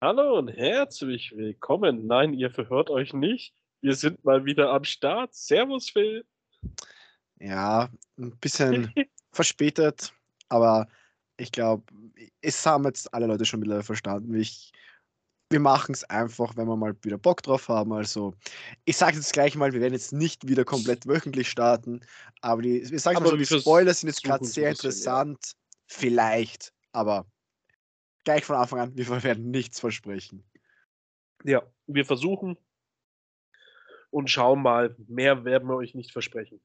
Hallo und herzlich willkommen. Nein, ihr verhört euch nicht. Wir sind mal wieder am Start. Servus, Phil. Ja, ein bisschen verspätet, aber ich glaube, es haben jetzt alle Leute schon wieder verstanden. Ich, wir machen es einfach, wenn wir mal wieder Bock drauf haben. Also, ich sage jetzt gleich mal, wir werden jetzt nicht wieder komplett wöchentlich starten, aber die, wir sagen mal so, die Spoiler sind jetzt gerade sehr interessant. Ja. Vielleicht, aber gleich von Anfang an, wir werden nichts versprechen. Ja, wir versuchen und schauen mal. Mehr werden wir euch nicht versprechen.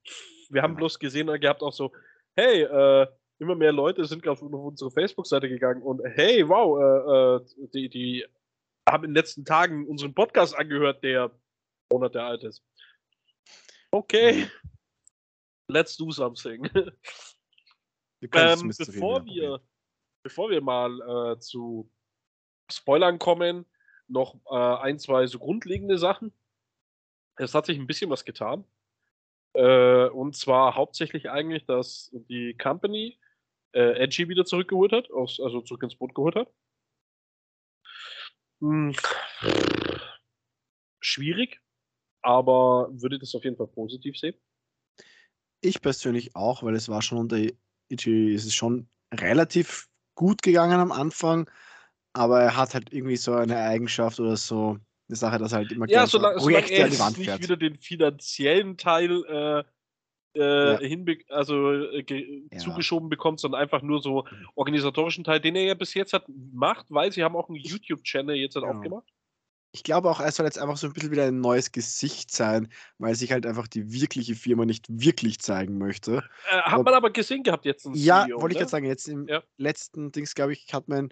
Wir haben ja. bloß gesehen gehabt auch so, hey, äh, immer mehr Leute sind auf unsere Facebook-Seite gegangen und hey, wow, äh, äh, die, die haben in den letzten Tagen unseren Podcast angehört, der Monate alt ist. Okay, let's do something. Ähm, bevor wir bevor wir mal äh, zu Spoilern kommen, noch äh, ein, zwei so grundlegende Sachen. Es hat sich ein bisschen was getan. Äh, und zwar hauptsächlich eigentlich, dass die Company äh, Edgy wieder zurückgeholt hat, aus, also zurück ins Boot geholt hat. Hm. Schwierig, aber würde das auf jeden Fall positiv sehen. Ich persönlich auch, weil es war schon unter Edgy, es ist schon relativ gut gegangen am Anfang, aber er hat halt irgendwie so eine Eigenschaft oder so eine Sache, dass er halt immer ja, solange, Projekte solange er an die Wand nicht wieder den finanziellen Teil äh, äh, ja. hinbe also äh, ja. zugeschoben bekommt, sondern einfach nur so mhm. organisatorischen Teil, den er ja bis jetzt hat macht, weil sie haben auch einen YouTube-Channel jetzt halt genau. aufgemacht ich glaube auch, er soll jetzt einfach so ein bisschen wieder ein neues Gesicht sein, weil sich halt einfach die wirkliche Firma nicht wirklich zeigen möchte. Äh, hat aber, man aber gesehen gehabt jetzt. Ja, wollte ich gerade sagen, jetzt im ja. letzten Dings, glaube ich, hat man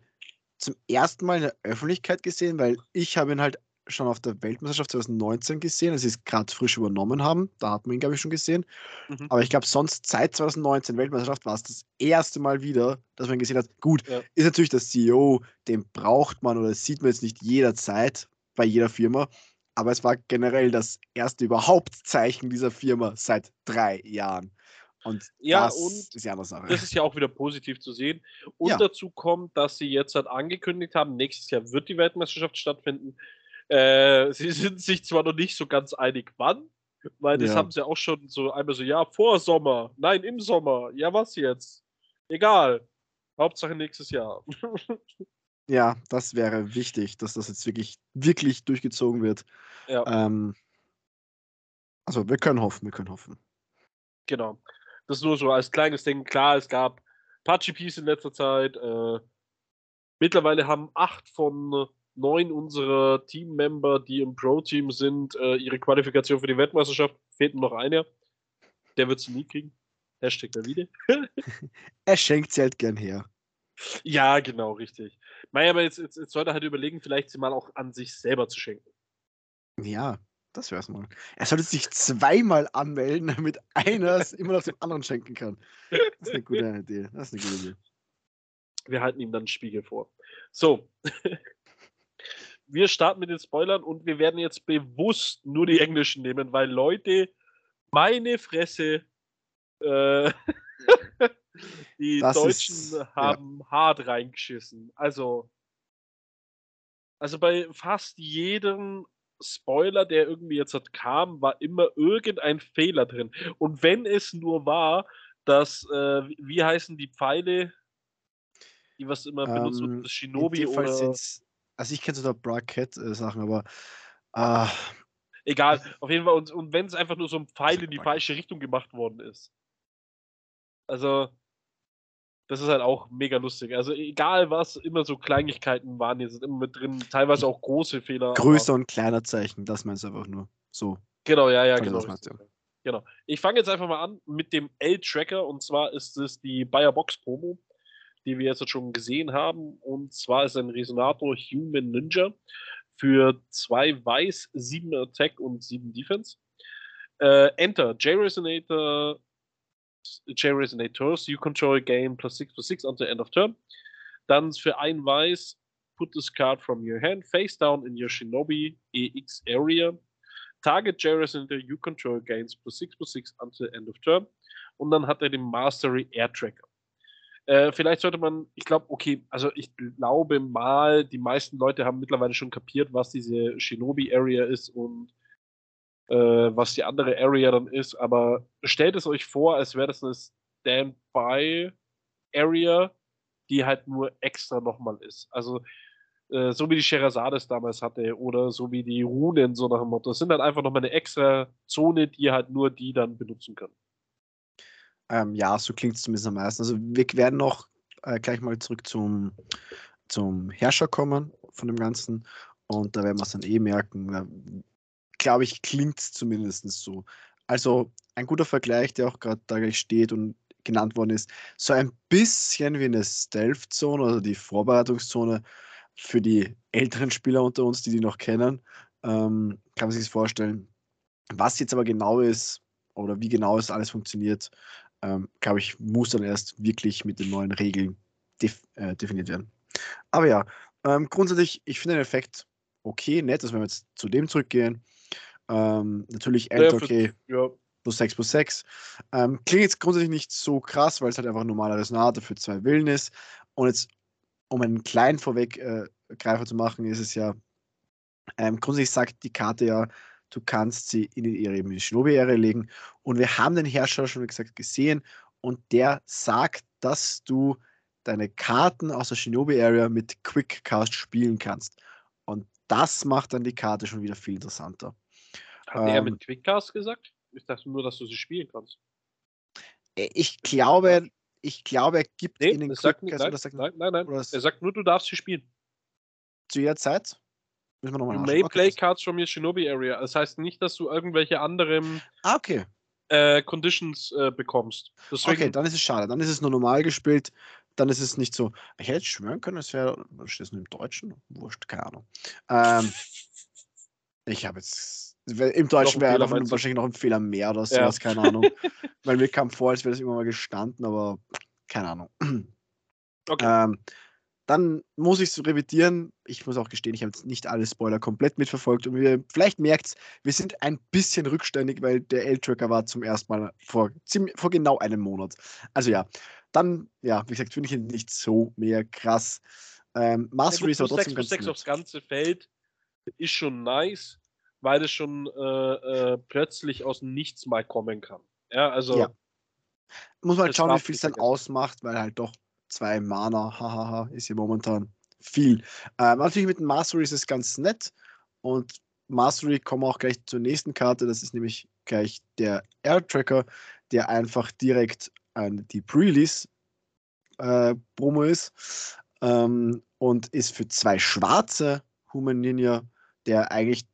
zum ersten Mal in der Öffentlichkeit gesehen, weil ich habe ihn halt schon auf der Weltmeisterschaft 2019 gesehen, als sie es gerade frisch übernommen haben. Da hat man ihn, glaube ich, schon gesehen. Mhm. Aber ich glaube, sonst seit 2019 Weltmeisterschaft war es das erste Mal wieder, dass man gesehen hat, gut, ja. ist natürlich der CEO, den braucht man oder sieht man jetzt nicht jederzeit, bei jeder Firma. Aber es war generell das erste überhaupt Zeichen dieser Firma seit drei Jahren. Und ja, das und ist ja eine Sache. Das ist ja auch wieder positiv zu sehen. Und ja. dazu kommt, dass sie jetzt halt angekündigt haben, nächstes Jahr wird die Weltmeisterschaft stattfinden. Äh, sie sind sich zwar noch nicht so ganz einig, wann, weil das ja. haben sie auch schon so einmal so, ja, vor Sommer, nein, im Sommer, ja, was jetzt? Egal. Hauptsache nächstes Jahr. Ja, das wäre wichtig, dass das jetzt wirklich, wirklich durchgezogen wird. Ja. Ähm, also wir können hoffen, wir können hoffen. Genau. Das ist nur so als kleines Ding. Klar, es gab ein paar GPs in letzter Zeit. Äh, mittlerweile haben acht von neun unserer Teammember, die im Pro-Team sind, äh, ihre Qualifikation für die Weltmeisterschaft. Fehlt nur noch einer. Der wird sie nie kriegen. Hashtag Davide. er schenkt sie halt gern her. Ja, genau, richtig. Mei, aber jetzt, jetzt, jetzt sollte er halt überlegen, vielleicht sie mal auch an sich selber zu schenken. Ja, das wär's mal. Er sollte sich zweimal anmelden, damit einer es immer noch dem anderen schenken kann. Das ist eine gute Idee. Das ist eine gute Idee. Wir halten ihm dann einen Spiegel vor. So. wir starten mit den Spoilern und wir werden jetzt bewusst nur die englischen nehmen, weil Leute, meine Fresse, äh, Die das Deutschen ist, haben ja. hart reingeschissen. Also, also bei fast jedem Spoiler, der irgendwie jetzt hat, kam, war immer irgendein Fehler drin. Und wenn es nur war, dass, äh, wie heißen die Pfeile, die was immer ähm, benutzt wird, das Shinobi oder. Also ich kenne so da Bracket-Sachen, aber. Äh, Egal, auf jeden Fall. Und, und wenn es einfach nur so ein Pfeil in die falsche Richtung gemacht worden ist. Also, das ist halt auch mega lustig. Also egal was, immer so Kleinigkeiten waren hier, sind immer mit drin, teilweise auch große Fehler. Größer und kleiner Zeichen, das meinst du einfach nur. So. Genau, ja, ja, genau. Genau. Ich fange jetzt einfach mal an mit dem L-Tracker und zwar ist es die Bayer Box Promo, die wir jetzt schon gesehen haben. Und zwar ist ein Resonator Human Ninja für zwei Weiß, sieben Attack und sieben Defense. Äh, Enter, J-Resonator J-Resonators, you control a game plus 6 plus 6 until end of turn. Dann für ein Weiß, put this card from your hand face down in your Shinobi EX area. Target J-Resonator you control gains plus 6 plus 6 until end of turn. Und dann hat er den Mastery Air Tracker. Äh, vielleicht sollte man, ich glaube, okay, also ich glaube mal, die meisten Leute haben mittlerweile schon kapiert, was diese Shinobi-Area ist und äh, was die andere Area dann ist, aber stellt es euch vor, als wäre das eine Standby-Area, die halt nur extra nochmal ist. Also äh, so wie die Sherazade es damals hatte oder so wie die Runen, so nach dem Motto. Das sind halt einfach nochmal eine extra Zone, die halt nur die dann benutzen können. Ähm, ja, so klingt es zumindest am meisten. Also wir werden noch äh, gleich mal zurück zum, zum Herrscher kommen von dem Ganzen und da werden wir es dann eh merken. Glaube ich, klingt es zumindest so. Also ein guter Vergleich, der auch gerade da steht und genannt worden ist, so ein bisschen wie eine Stealth-Zone, also die Vorbereitungszone für die älteren Spieler unter uns, die die noch kennen, ähm, kann man sich das vorstellen. Was jetzt aber genau ist oder wie genau es alles funktioniert, ähm, glaube ich, muss dann erst wirklich mit den neuen Regeln def äh, definiert werden. Aber ja, ähm, grundsätzlich, ich finde den Effekt okay, nett, dass wir jetzt zu dem zurückgehen. Ähm, natürlich End, okay. Ja. Plus 6 plus 6. Ähm, klingt jetzt grundsätzlich nicht so krass, weil es halt einfach ein normaler Resonator für zwei Willen ist. Und jetzt um einen kleinen Vorweggreifer äh, zu machen, ist es ja, ähm, grundsätzlich sagt die Karte ja, du kannst sie in ihre Shinobi-Ära legen. Und wir haben den Herrscher schon, wie gesagt, gesehen und der sagt, dass du deine Karten aus der Shinobi-Area mit Quick-Cast spielen kannst. Und das macht dann die Karte schon wieder viel interessanter. Hat ähm, er mit Quickcast gesagt? Ich dachte nur, dass du sie spielen kannst. Äh, ich glaube, ich glaube, er gibt nee, ihnen sagt, nein, sagt, nein, nein, nein. Er sagt nur, du darfst sie spielen. Zu jeder Zeit? Müssen wir nochmal You may play cards from your Shinobi Area. Das heißt nicht, dass du irgendwelche anderen ah, okay. äh, Conditions äh, bekommst. Deswegen, okay, dann ist es schade. Dann ist es nur normal gespielt. Dann ist es nicht so. Ich hätte schwören können, es wäre. Steht es nur im Deutschen? Wurscht, keine Ahnung. Ähm, ich habe jetzt. Im Deutschen wäre wahrscheinlich noch ein Fehler mehr oder sowas, ja. keine Ahnung. Weil mir kam vor, als wäre das irgendwann mal gestanden, aber keine Ahnung. Okay. Ähm, dann muss ich es revidieren. Ich muss auch gestehen, ich habe jetzt nicht alle Spoiler komplett mitverfolgt. Und wir, vielleicht merkt es, wir sind ein bisschen rückständig, weil der L-Tracker war zum ersten Mal vor, ziemlich, vor genau einem Monat. Also ja, dann, ja, wie gesagt, finde ich ihn nicht so mehr krass. Ähm, Mastery ist aber trotzdem 6 ganz 6 aufs ganze Feld ist schon nice, weil es schon äh, äh, plötzlich aus dem Nichts mal kommen kann. Ja, also. Ja. Muss man halt schauen, wie viel es dann ausmacht, weil halt doch zwei Mana, hahaha, ist hier momentan viel. Ähm, natürlich mit dem Mastery ist es ganz nett und Mastery kommen wir auch gleich zur nächsten Karte, das ist nämlich gleich der Air Tracker, der einfach direkt an die Pre-Release äh, Promo ist ähm, und ist für zwei schwarze Human Ninja, der eigentlich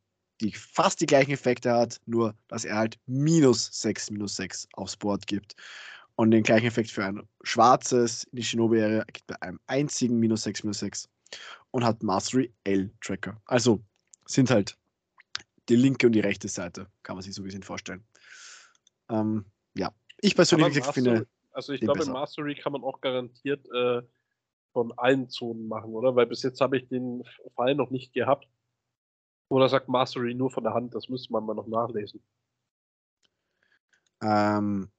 die fast die gleichen Effekte hat, nur dass er halt minus 6, minus 6 aufs Board gibt. Und den gleichen Effekt für ein schwarzes in die Shinobi-Area gibt bei einem einzigen minus 6, minus 6 und hat Mastery L-Tracker. Also sind halt die linke und die rechte Seite, kann man sich so ein bisschen vorstellen. Ähm, ja, ich persönlich Mastery, finde. Also ich glaube. Mastery kann man auch garantiert äh, von allen Zonen machen, oder? Weil bis jetzt habe ich den Fall noch nicht gehabt. Oder sagt Mastery nur von der Hand? Das müsste man mal noch nachlesen. Ähm,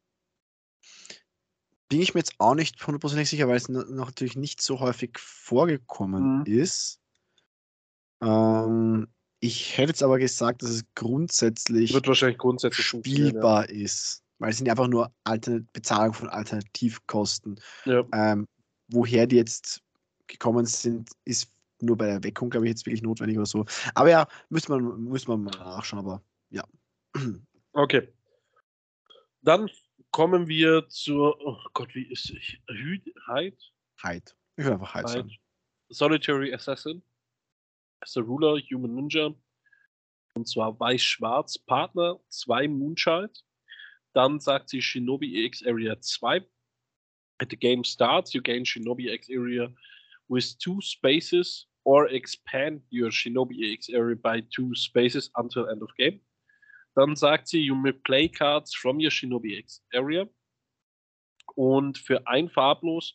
bin ich mir jetzt auch nicht hundertprozentig sicher, weil es noch natürlich nicht so häufig vorgekommen mhm. ist. Ähm, ich hätte jetzt aber gesagt, dass es grundsätzlich, Wird wahrscheinlich grundsätzlich spielbar ja. ist. Weil es sind einfach nur Altern Bezahlung von Alternativkosten. Ja. Ähm, woher die jetzt gekommen sind, ist nur bei der Weckung, glaube ich, jetzt wirklich notwendig oder so. Aber ja, müsste man, müsste man mal nachschauen, aber ja. Okay. Dann kommen wir zur, oh Gott, wie ist ich? Hyde? Hyde. Ich will einfach Hyde sagen. Solitary Assassin. As a Ruler, Human Ninja. Und zwar weiß-schwarz, Partner, zwei Moonchild. Dann sagt sie Shinobi EX Area 2. At the game starts, you gain Shinobi EX Area with two spaces or expand your Shinobi EX area by two spaces until end of game. Dann sagt sie, you may play cards from your Shinobi X area. Und für ein farblos,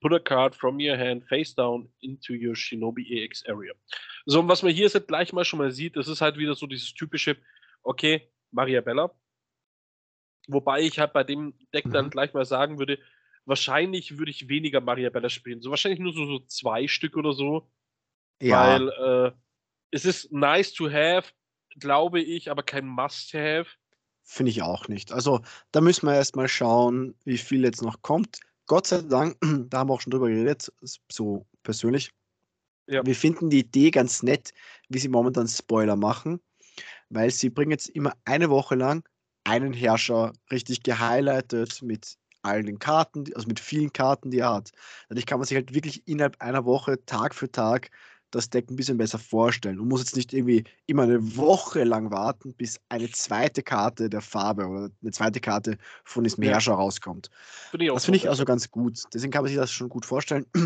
put a card from your hand face down into your Shinobi EX area. So, und was man hier jetzt gleich mal schon mal sieht, das ist halt wieder so dieses typische, okay, Maria Bella. Wobei ich halt bei dem Deck dann mhm. gleich mal sagen würde, wahrscheinlich würde ich weniger Mariabella spielen. So wahrscheinlich nur so, so zwei Stück oder so. Ja. Weil äh, es ist nice to have, glaube ich, aber kein Must-have. Finde ich auch nicht. Also da müssen wir erstmal schauen, wie viel jetzt noch kommt. Gott sei Dank, da haben wir auch schon drüber geredet, so persönlich. Ja. Wir finden die Idee ganz nett, wie sie momentan Spoiler machen, weil sie bringen jetzt immer eine Woche lang einen Herrscher richtig gehighlightet mit all den Karten, also mit vielen Karten, die er hat. Dadurch kann man sich halt wirklich innerhalb einer Woche, Tag für Tag, das Deck ein bisschen besser vorstellen und muss jetzt nicht irgendwie immer eine Woche lang warten, bis eine zweite Karte der Farbe oder eine zweite Karte von diesem ja. Herrscher rauskommt. Find das finde ich also ganz gut. Deswegen kann man sich das schon gut vorstellen.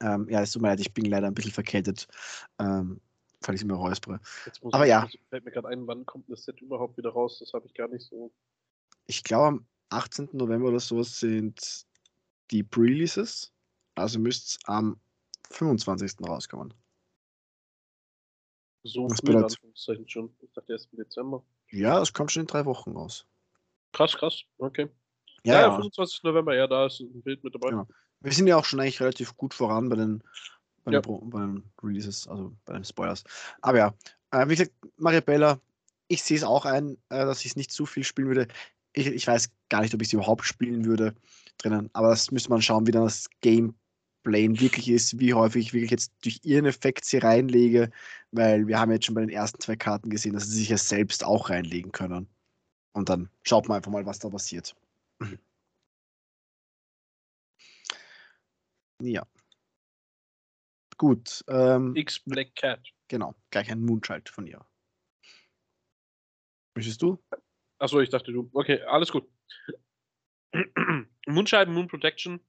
ähm, ja, es tut mir leid, ich bin leider ein bisschen verkältet. Ähm, weil ich immer räuspere. Aber ich, ja. Fällt mir gerade ein, wann kommt das Set überhaupt wieder raus? Das habe ich gar nicht so. Ich glaube, am 18. November oder so sind die Pre-Releases. Also müsste es am 25. rauskommen. So das früh Anführungszeichen schon. Ich dachte erst im Dezember. Ja, es kommt schon in drei Wochen raus. Krass, krass. Okay. Ja, ja, ja 25. November, ja, da ist ein Bild mit dabei. Genau. Wir sind ja auch schon eigentlich relativ gut voran bei den, bei, ja. den, bei den Releases, also bei den Spoilers. Aber ja, äh, wie gesagt, Maria Bella, ich sehe es auch ein, äh, dass ich es nicht zu viel spielen würde. Ich, ich weiß gar nicht, ob ich sie überhaupt spielen würde drinnen, aber das müsste man schauen, wie dann das Game Plane wirklich ist, wie häufig ich wirklich jetzt durch ihren Effekt sie reinlege, weil wir haben jetzt schon bei den ersten zwei Karten gesehen, dass sie sich ja selbst auch reinlegen können. Und dann schaut man einfach mal, was da passiert. Ja. Gut. Ähm, X Black Cat. Genau, gleich ein Moonchild von ihr. Möchtest du? Achso, ich dachte du. Okay, alles gut. Moonchild, Moon Protection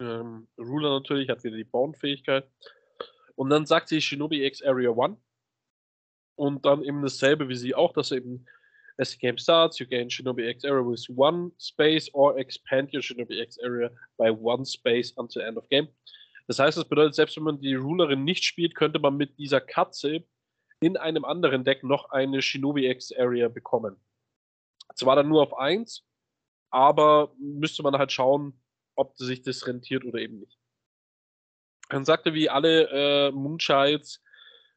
ähm, Ruler natürlich hat wieder die Bound-Fähigkeit. Und dann sagt sie Shinobi X Area 1. Und dann eben dasselbe wie sie auch, dass eben as the game starts, you gain Shinobi X area with one space or expand your Shinobi X area by one space until end of game. Das heißt, das bedeutet, selbst wenn man die Rulerin nicht spielt, könnte man mit dieser Katze in einem anderen Deck noch eine Shinobi X Area bekommen. Zwar dann nur auf 1, aber müsste man halt schauen, ob sich das rentiert oder eben nicht. Dann sagte wie alle äh, Moonchilds,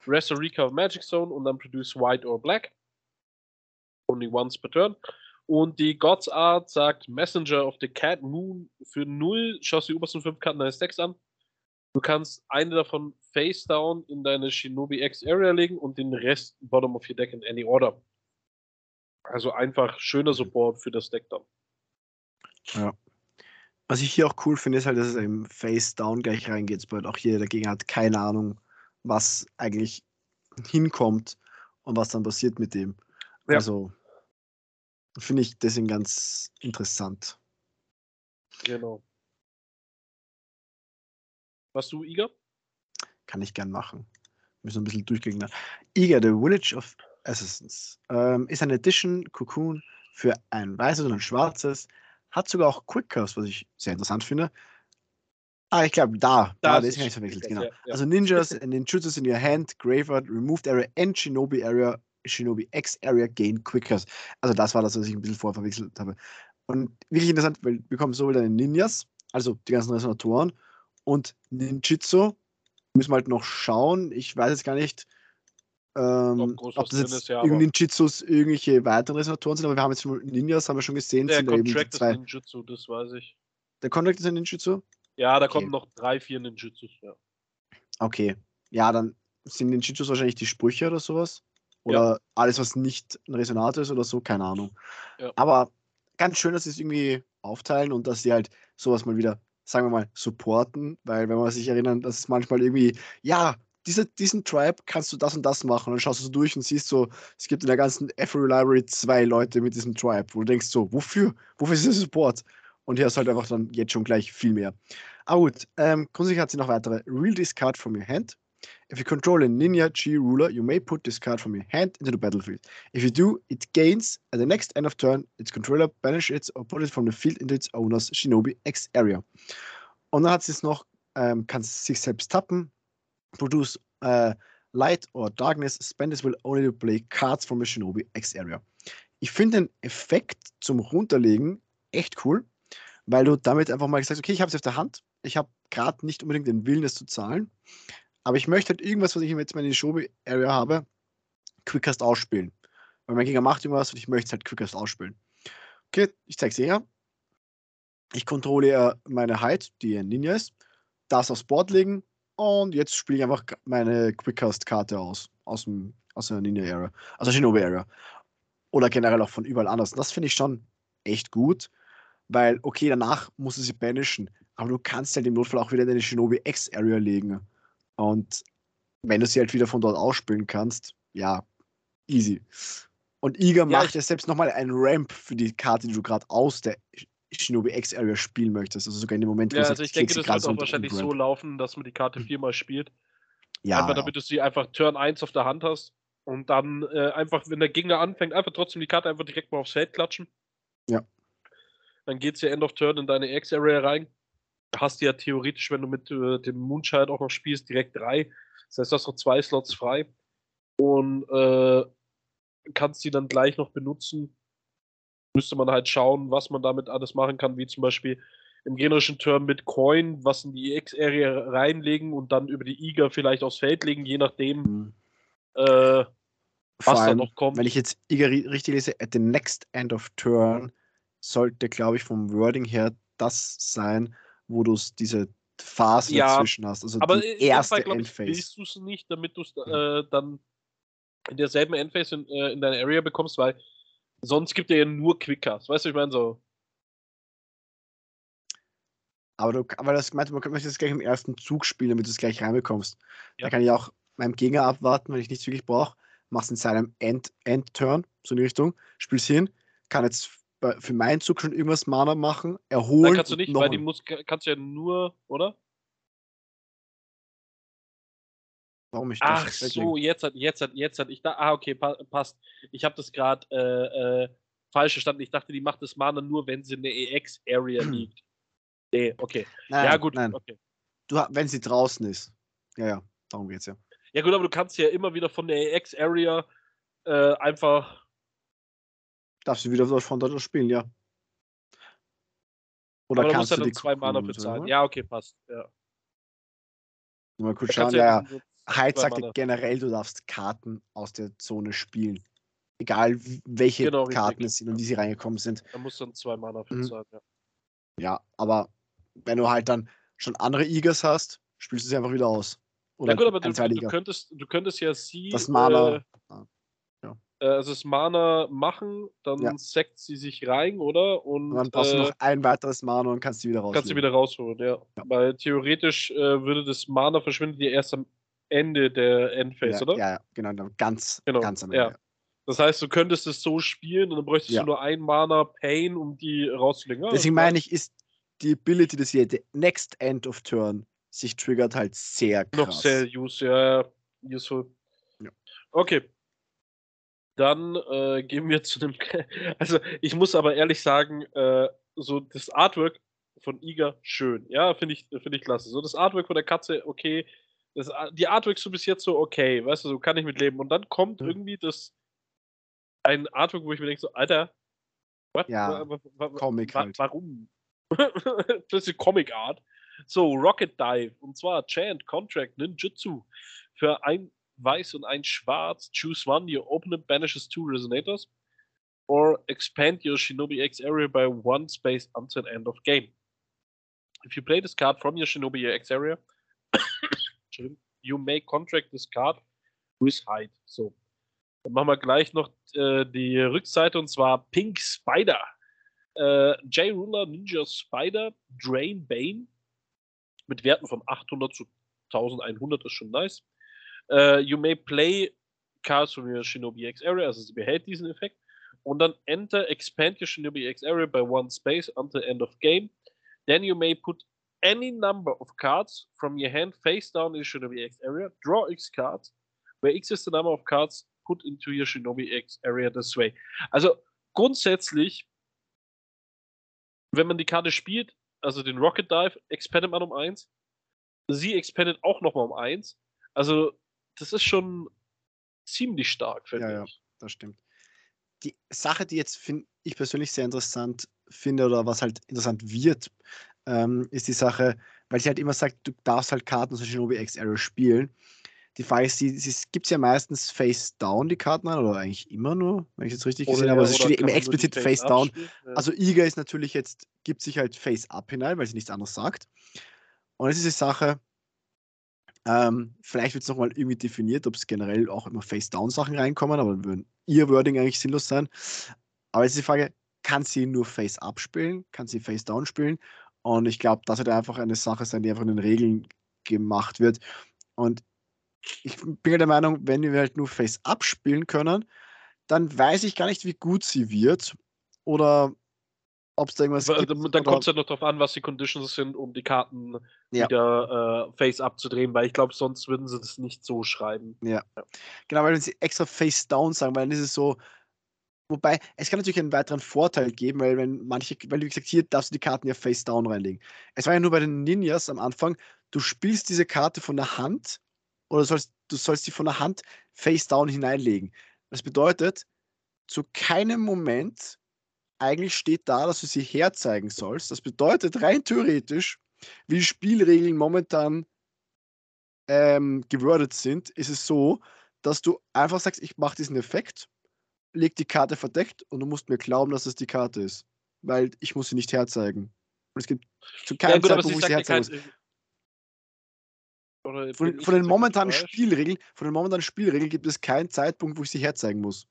Rest or Recover Magic Zone und dann Produce White or Black. Only once per turn. Und die Gods Art sagt Messenger of the Cat Moon für 0, schaust die obersten 5 Karten deines Decks an. Du kannst eine davon face down in deine Shinobi X Area legen und den Rest bottom of your deck in any order. Also einfach schöner Support für das Deck dann. Ja. Was ich hier auch cool finde, ist halt, dass es eben Face Down gleich reingeht, weil auch hier dagegen hat keine Ahnung, was eigentlich hinkommt und was dann passiert mit dem. Ja. Also finde ich deswegen ganz interessant. Genau. Was du, Iga? Kann ich gern machen. Müssen ein bisschen durchgehen. Iga, The Village of Assassins, ähm, ist eine Edition Cocoon für ein weißes und ein schwarzes hat sogar auch Quickcast, was ich sehr interessant finde. Ah, ich glaube, da. Da, da deswegen habe ich verwechselt, genau. Ja, ja. Also Ninjas and Ninjutsus in your hand, Graveyard, Removed Area and Shinobi Area, Shinobi X Area gain Quickcast. Also das war das, was ich ein bisschen vorher verwechselt habe. Und wirklich interessant, weil wir kommen sowohl deine Ninjas, also die ganzen Resonatoren, und Ninjitsu. Müssen wir halt noch schauen. Ich weiß jetzt gar nicht, ähm, ob das jetzt ja, Ninjutsus irgendwelche weiteren Resonatoren sind, aber wir haben jetzt schon Ninjas, haben wir schon gesehen. Der Contract ist Ninjutsu, das weiß ich. Der Contract ist ein Ninjutsu? Ja, da okay. kommen noch drei, vier Ninjutsus, ja. Okay. Ja, dann sind Ninjutsus wahrscheinlich die Sprüche oder sowas. Oder ja. alles, was nicht ein Resonator ist oder so, keine Ahnung. Ja. Aber ganz schön, dass sie es irgendwie aufteilen und dass sie halt sowas mal wieder, sagen wir mal, supporten, weil wenn man sich erinnert, dass es manchmal irgendwie, ja, diese, diesen Tribe kannst du das und das machen. Und dann schaust du so durch und siehst so, es gibt in der ganzen Ethereum Library zwei Leute mit diesem Tribe, wo du denkst so, wofür? Wofür ist der Support? Und hier ist halt einfach dann jetzt schon gleich viel mehr. Aber gut, ähm, grundsätzlich hat sie noch weitere. Real discard from your hand. If you control a Ninja G ruler, you may put this card from your hand into the battlefield. If you do, it gains at the next end of turn its controller, banish it or put it from the field into its owner's Shinobi X area. Und dann hat sie es noch, ähm, kann sich selbst tappen, produce uh, light or darkness, spenders will only play cards from a Shinobi X area. Ich finde den Effekt zum Runterlegen echt cool, weil du damit einfach mal gesagt hast, okay, ich habe es auf der Hand, ich habe gerade nicht unbedingt den Willen, es zu zahlen, aber ich möchte halt irgendwas, was ich jetzt mal in die Show-Area habe, Quickcast ausspielen. Weil mein Gegner macht irgendwas und ich möchte es halt Quickcast ausspielen. Okay, ich zeige es her. Ich kontrolliere meine Height, die ein Ninja ist, das aufs Board legen und jetzt spiele ich einfach meine Quickcast-Karte aus, aus, dem, aus der Ninja-Area, aus der Shinobi-Area. Oder generell auch von überall anders. Das finde ich schon echt gut, weil, okay, danach musst du sie banishen, aber du kannst halt im Notfall auch wieder in deine Shinobi X-Area legen. Und wenn du sie halt wieder von dort ausspielen kannst, ja, easy. Und Iga ja, macht ja selbst nochmal einen Ramp für die Karte, die du gerade aus der Shinobi X-Area spielen möchtest. Also sogar in dem Moment, wo ja, also ich denke, das wird auch wahrscheinlich so laufen, dass man die Karte viermal spielt. Ja. Einfach damit ja. du sie einfach Turn 1 auf der Hand hast und dann äh, einfach, wenn der Gegner anfängt, einfach trotzdem die Karte einfach direkt mal aufs Feld klatschen. Ja. Dann geht sie End of Turn in deine X-Area rein. Hast du ja theoretisch, wenn du mit äh, dem Moonchild auch noch spielst, direkt drei. Das heißt, du hast noch zwei Slots frei. Und äh, kannst die dann gleich noch benutzen. Müsste man halt schauen, was man damit alles machen kann, wie zum Beispiel im generischen Turn mit Coin, was in die X-Area reinlegen und dann über die Iga vielleicht aufs Feld legen, je nachdem, mhm. äh, was da noch kommt. Wenn ich jetzt Iga richtig lese, at the next end of turn sollte, glaube ich, vom Wording her das sein, wo du diese Phase ja, dazwischen hast. Also aber die erste Fall, Endphase. willst du es nicht, damit du es äh, dann in derselben Endphase in, äh, in deiner Area bekommst, weil sonst gibt er ja nur Quickcast. Weißt du, ich meine so. Aber du, aber das meinte, man könnte das gleich im ersten Zug spielen, damit du es gleich reinbekommst. Ja. Da kann ich auch meinem Gegner abwarten, wenn ich nichts wirklich brauche. Machst in seinem End-Turn, so in die Richtung, spielst hin, kann jetzt für meinen Zug schon irgendwas Mana machen, erholen. Nein, kannst du nicht, weil die muss, kannst du ja nur, oder? Warum ich das Ach so, jetzt hat, jetzt hat, jetzt hat ich da. Ah, okay, pa passt. Ich habe das gerade äh, äh, falsch verstanden. Ich dachte, die macht das Mana nur, wenn sie in der EX-Area liegt. Nee, okay. Nein, ja, gut. Nein. Okay. Du, wenn sie draußen ist. Ja, ja, darum geht's ja. Ja, gut, aber du kannst ja immer wieder von der EX-Area äh, einfach. Darfst du wieder von dort spielen, ja. Oder aber kannst du, du die zwei Mana bezahlen? Ja, okay, passt. Ja. Mal kurz schauen, ja, ja. Hyde sagte generell, du darfst Karten aus der Zone spielen. Egal welche genau, Karten es sind und wie sie reingekommen sind. Da musst du dann zwei Mana für mhm. zahlen, ja. Ja, aber wenn du halt dann schon andere Igers hast, spielst du sie einfach wieder aus. Oder ja gut, aber du, du, könntest, du könntest ja sie. Das Mana. Äh, ja. Äh, also das Mana machen, dann ja. sackt sie sich rein, oder? Und, und dann brauchst äh, du noch ein weiteres Mana und kannst sie wieder rausholen. Kannst sie wieder rausholen, ja. ja. Weil theoretisch äh, würde das Mana verschwinden dir erst am Ende der Endphase, ja, oder? Ja, genau, ganz, genau, ganz am Ende. Ja. Das heißt, du könntest es so spielen und dann bräuchtest ja. du nur ein Mana Pain, um die rauszulegen. Ja, Deswegen meine ich, ist die Ability, dass hier der Next End of Turn sich triggert, halt sehr krass. Noch sehr use, ja, useful. Ja. Okay. Dann äh, gehen wir zu dem. also, ich muss aber ehrlich sagen, äh, so das Artwork von Iga schön. Ja, finde ich, find ich klasse. So das Artwork von der Katze, okay das, die Artworks so bis jetzt so okay, weißt du, so kann ich mit leben. Und dann kommt mhm. irgendwie das ein Artwork, wo ich mir denke, so, Alter, what? Ja, Comic wa halt. Warum? das ist Comic Art. So, Rocket Dive, und zwar Chant, Contract, Ninjutsu. Für ein Weiß und ein Schwarz, choose one, you open it, banishes two resonators. Or expand your Shinobi X area by one space until end of game. If you play this card from your Shinobi X area, You may contract this card with height. So. Dann machen wir gleich noch äh, die Rückseite und zwar Pink Spider. Äh, J-Ruler Ninja Spider Drain Bane mit Werten von 800 zu 1100 ist schon nice. Uh, you may play cards from your Shinobi X area, also sie behält diesen Effekt. Und dann enter, expand your Shinobi X area by one space until end of game. Then you may put any number of cards from your hand face down in Shinobi X area. Draw X cards, where X is the number of cards put into your Shinobi X area this way. Also grundsätzlich, wenn man die Karte spielt, also den Rocket Dive, expandet man um 1. Sie expandet auch nochmal um 1. Also, das ist schon ziemlich stark, finde ja, ich. Ja, das stimmt. Die Sache, die jetzt finde ich persönlich sehr interessant finde oder was halt interessant wird, ähm, ist die Sache, weil sie halt immer sagt, du darfst halt Karten aus Shinobi X Arrow spielen. Die Frage ist, es gibt ja meistens Face Down, die Karten an, oder eigentlich immer nur, wenn ich jetzt richtig oder, gesehen habe, aber es steht immer explizit Face, Face Down. Ja. Also Iga ist natürlich jetzt, gibt sich halt Face Up hinein, weil sie nichts anderes sagt. Und es ist die Sache, ähm, vielleicht wird es nochmal irgendwie definiert, ob es generell auch immer Face-Down-Sachen reinkommen, aber würden ihr Wording eigentlich sinnlos sein. Aber jetzt ist die Frage, kann sie nur Face-Up spielen? Kann sie Face-Down spielen? Und ich glaube, das wird einfach eine Sache sein, die einfach in den Regeln gemacht wird. Und ich bin der Meinung, wenn wir halt nur Face-Up spielen können, dann weiß ich gar nicht, wie gut sie wird. Oder ob es da irgendwas gibt. Dann kommt es ja noch darauf an, was die Conditions sind, um die Karten ja. wieder äh, Face abzudrehen, weil ich glaube, sonst würden sie das nicht so schreiben. Ja. ja. Genau, weil wenn sie extra Face down sagen, weil dann ist es so. Wobei, es kann natürlich einen weiteren Vorteil geben, weil wenn manche, weil wie gesagt, hier darfst du die Karten ja Face down reinlegen. Es war ja nur bei den Ninjas am Anfang, du spielst diese Karte von der Hand oder sollst, du sollst sie von der Hand Face down hineinlegen. Das bedeutet, zu keinem Moment eigentlich steht da, dass du sie herzeigen sollst. Das bedeutet rein theoretisch, wie Spielregeln momentan ähm, gewordet sind, ist es so, dass du einfach sagst, ich mache diesen Effekt, leg die Karte verdeckt und du musst mir glauben, dass es die Karte ist. Weil ich muss sie nicht herzeigen. Und es gibt zu keinem ja, gut, Zeitpunkt, wo ich sie herzeigen muss. Von, von den momentanen Spielregeln, von den momentanen Spielregeln gibt es keinen Zeitpunkt, wo ich sie herzeigen muss.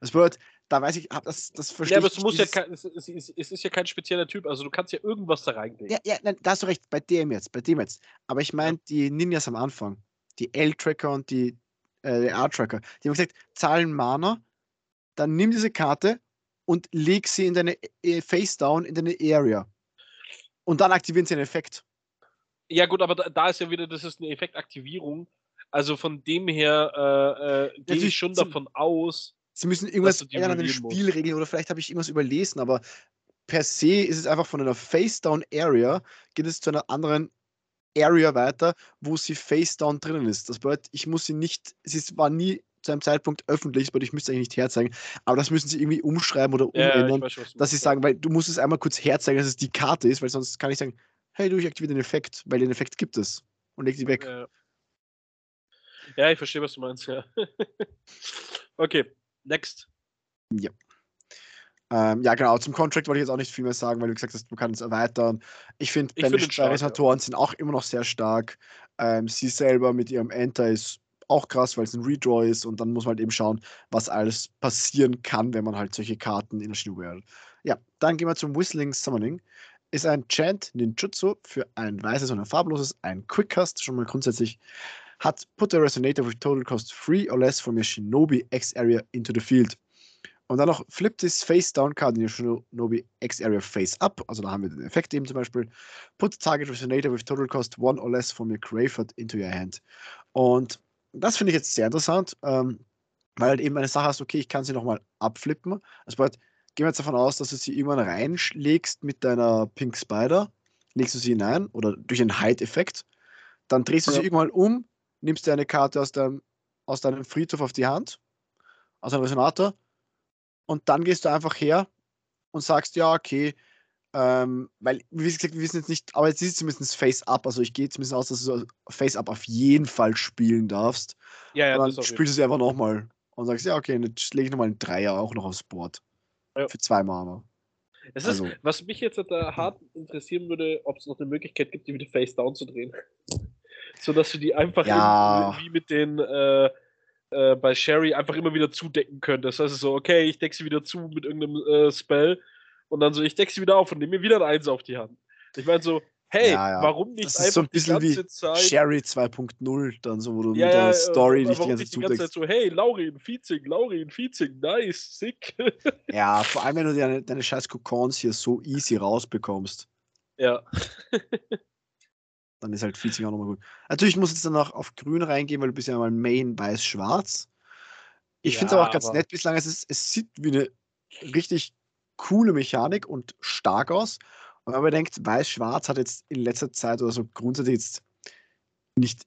Das bedeutet, da weiß ich, das, das verstehe Ja, aber du musst ja kein, es, es, es, ist ja kein spezieller Typ, also du kannst ja irgendwas da reinlegen. Ja, ja, nein, da hast du recht, bei dem jetzt, bei dem jetzt. Aber ich meine, die Ninjas am Anfang, die L-Tracker und die äh, R-Tracker, die haben gesagt, zahlen Mana, dann nimm diese Karte und leg sie in deine äh, Face Down in deine Area. Und dann aktivieren sie einen Effekt. Ja, gut, aber da, da ist ja wieder, das ist eine Effektaktivierung. Also von dem her äh, äh, gehe ich schon davon aus, Sie müssen irgendwas ändern an den Spielregeln oder vielleicht habe ich irgendwas überlesen, aber per se ist es einfach von einer Face-Down-Area geht es zu einer anderen Area weiter, wo sie Face-Down drinnen ist. Das bedeutet, ich muss sie nicht, sie war nie zu einem Zeitpunkt öffentlich, aber ich müsste eigentlich nicht herzeigen. Aber das müssen sie irgendwie umschreiben oder umändern, ja, weiß, dass sie sagen, weil du musst es einmal kurz herzeigen, dass es die Karte ist, weil sonst kann ich sagen, hey, du, ich aktiviere den Effekt, weil den Effekt gibt es und leg die weg. Ja, ja ich verstehe, was du meinst, ja. okay. Next. Ja. Ähm, ja, genau. Zum Contract wollte ich jetzt auch nicht viel mehr sagen, weil du gesagt hast, man kann es erweitern. Ich finde, Banish-Retatoren ja. sind auch immer noch sehr stark. Ähm, sie selber mit ihrem Enter ist auch krass, weil es ein Redraw ist und dann muss man halt eben schauen, was alles passieren kann, wenn man halt solche Karten in der hat. Ja, dann gehen wir zum Whistling Summoning. Ist ein Chant Ninjutsu für ein weißes und ein farbloses, ein Quickcast, schon mal grundsätzlich hat put a resonator with total cost 3 or less from your Shinobi X area into the field. Und dann noch flip this face down card in your Shinobi X area face up. Also da haben wir den Effekt eben zum Beispiel. Put target resonator with total cost 1 or less from your Crayford into your hand. Und das finde ich jetzt sehr interessant, ähm, weil halt eben eine Sache hast, okay, ich kann sie nochmal abflippen. Also bald gehen wir jetzt davon aus, dass du sie irgendwann reinlegst mit deiner Pink Spider, legst du sie hinein oder durch einen Hide-Effekt, dann drehst du ja. sie irgendwann um, nimmst dir eine Karte aus, deinem, aus deinem Friedhof auf die Hand, aus einem Resonator, und dann gehst du einfach her und sagst, ja, okay, ähm, weil, wie gesagt, wir wissen jetzt nicht, aber jetzt ist es zumindest Face-Up, also ich gehe zumindest aus, dass du Face-Up auf jeden Fall spielen darfst. Ja, ja, und dann spielst du sie einfach nochmal und sagst, ja, okay, jetzt lege ich nochmal einen Dreier auch noch aufs Board. Ja. Für zwei Mana. Es ist, also. was mich jetzt da hart interessieren würde, ob es noch eine Möglichkeit gibt, die wieder Face-Down zu drehen so dass du die einfach ja. wie mit den äh, äh, bei Sherry einfach immer wieder zudecken könntest. Das heißt so, okay, ich decke sie wieder zu mit irgendeinem äh, Spell und dann so, ich decke sie wieder auf und nehme mir wieder ein Eins auf die Hand. Ich meine so, hey, ja, ja. warum nicht das ist so ein bisschen wie Zeit... Sherry 2.0 dann so, wo du ja, mit der Story dich die ganze Zeit zudeckst. Zeit so, hey, Laurin, Fiezing, Laurin, Fiezing, nice, sick. ja, vor allem, wenn du deine, deine scheiß Kokons hier so easy rausbekommst. Ja. dann ist halt Feeling auch nochmal gut. Natürlich muss es dann auch auf grün reingehen, weil du bist ja mal Main weiß-schwarz. Ich ja, finde es aber auch ganz nett bislang. Es, ist, es sieht wie eine richtig coole Mechanik und stark aus. Und wenn man denkt, weiß-schwarz hat jetzt in letzter Zeit oder so grundsätzlich jetzt nicht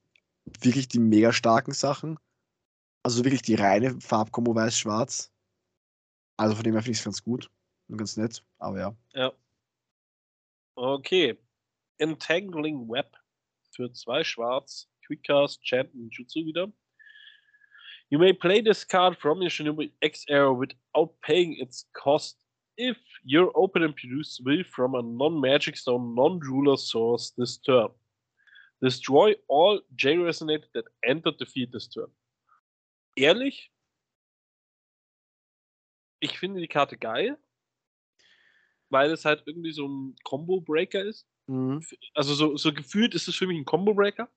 wirklich die mega starken Sachen. Also wirklich die reine Farbkombo weiß-schwarz. Also von dem her finde ich es ganz gut. Ganz nett, aber ja. Ja. Okay. Entangling Web für zwei Schwarz. Quickcast, und Jutsu wieder. You may play this card from your Shinobi X era without paying its cost if your opponent produces will from a non-magic stone, non-ruler source this turn. Destroy all J-Resonate that entered the field this turn. Ehrlich, ich finde die Karte geil, weil es halt irgendwie so ein Combo-Breaker ist. Mhm. Also so, so gefühlt ist es für mich ein Combo-Breaker.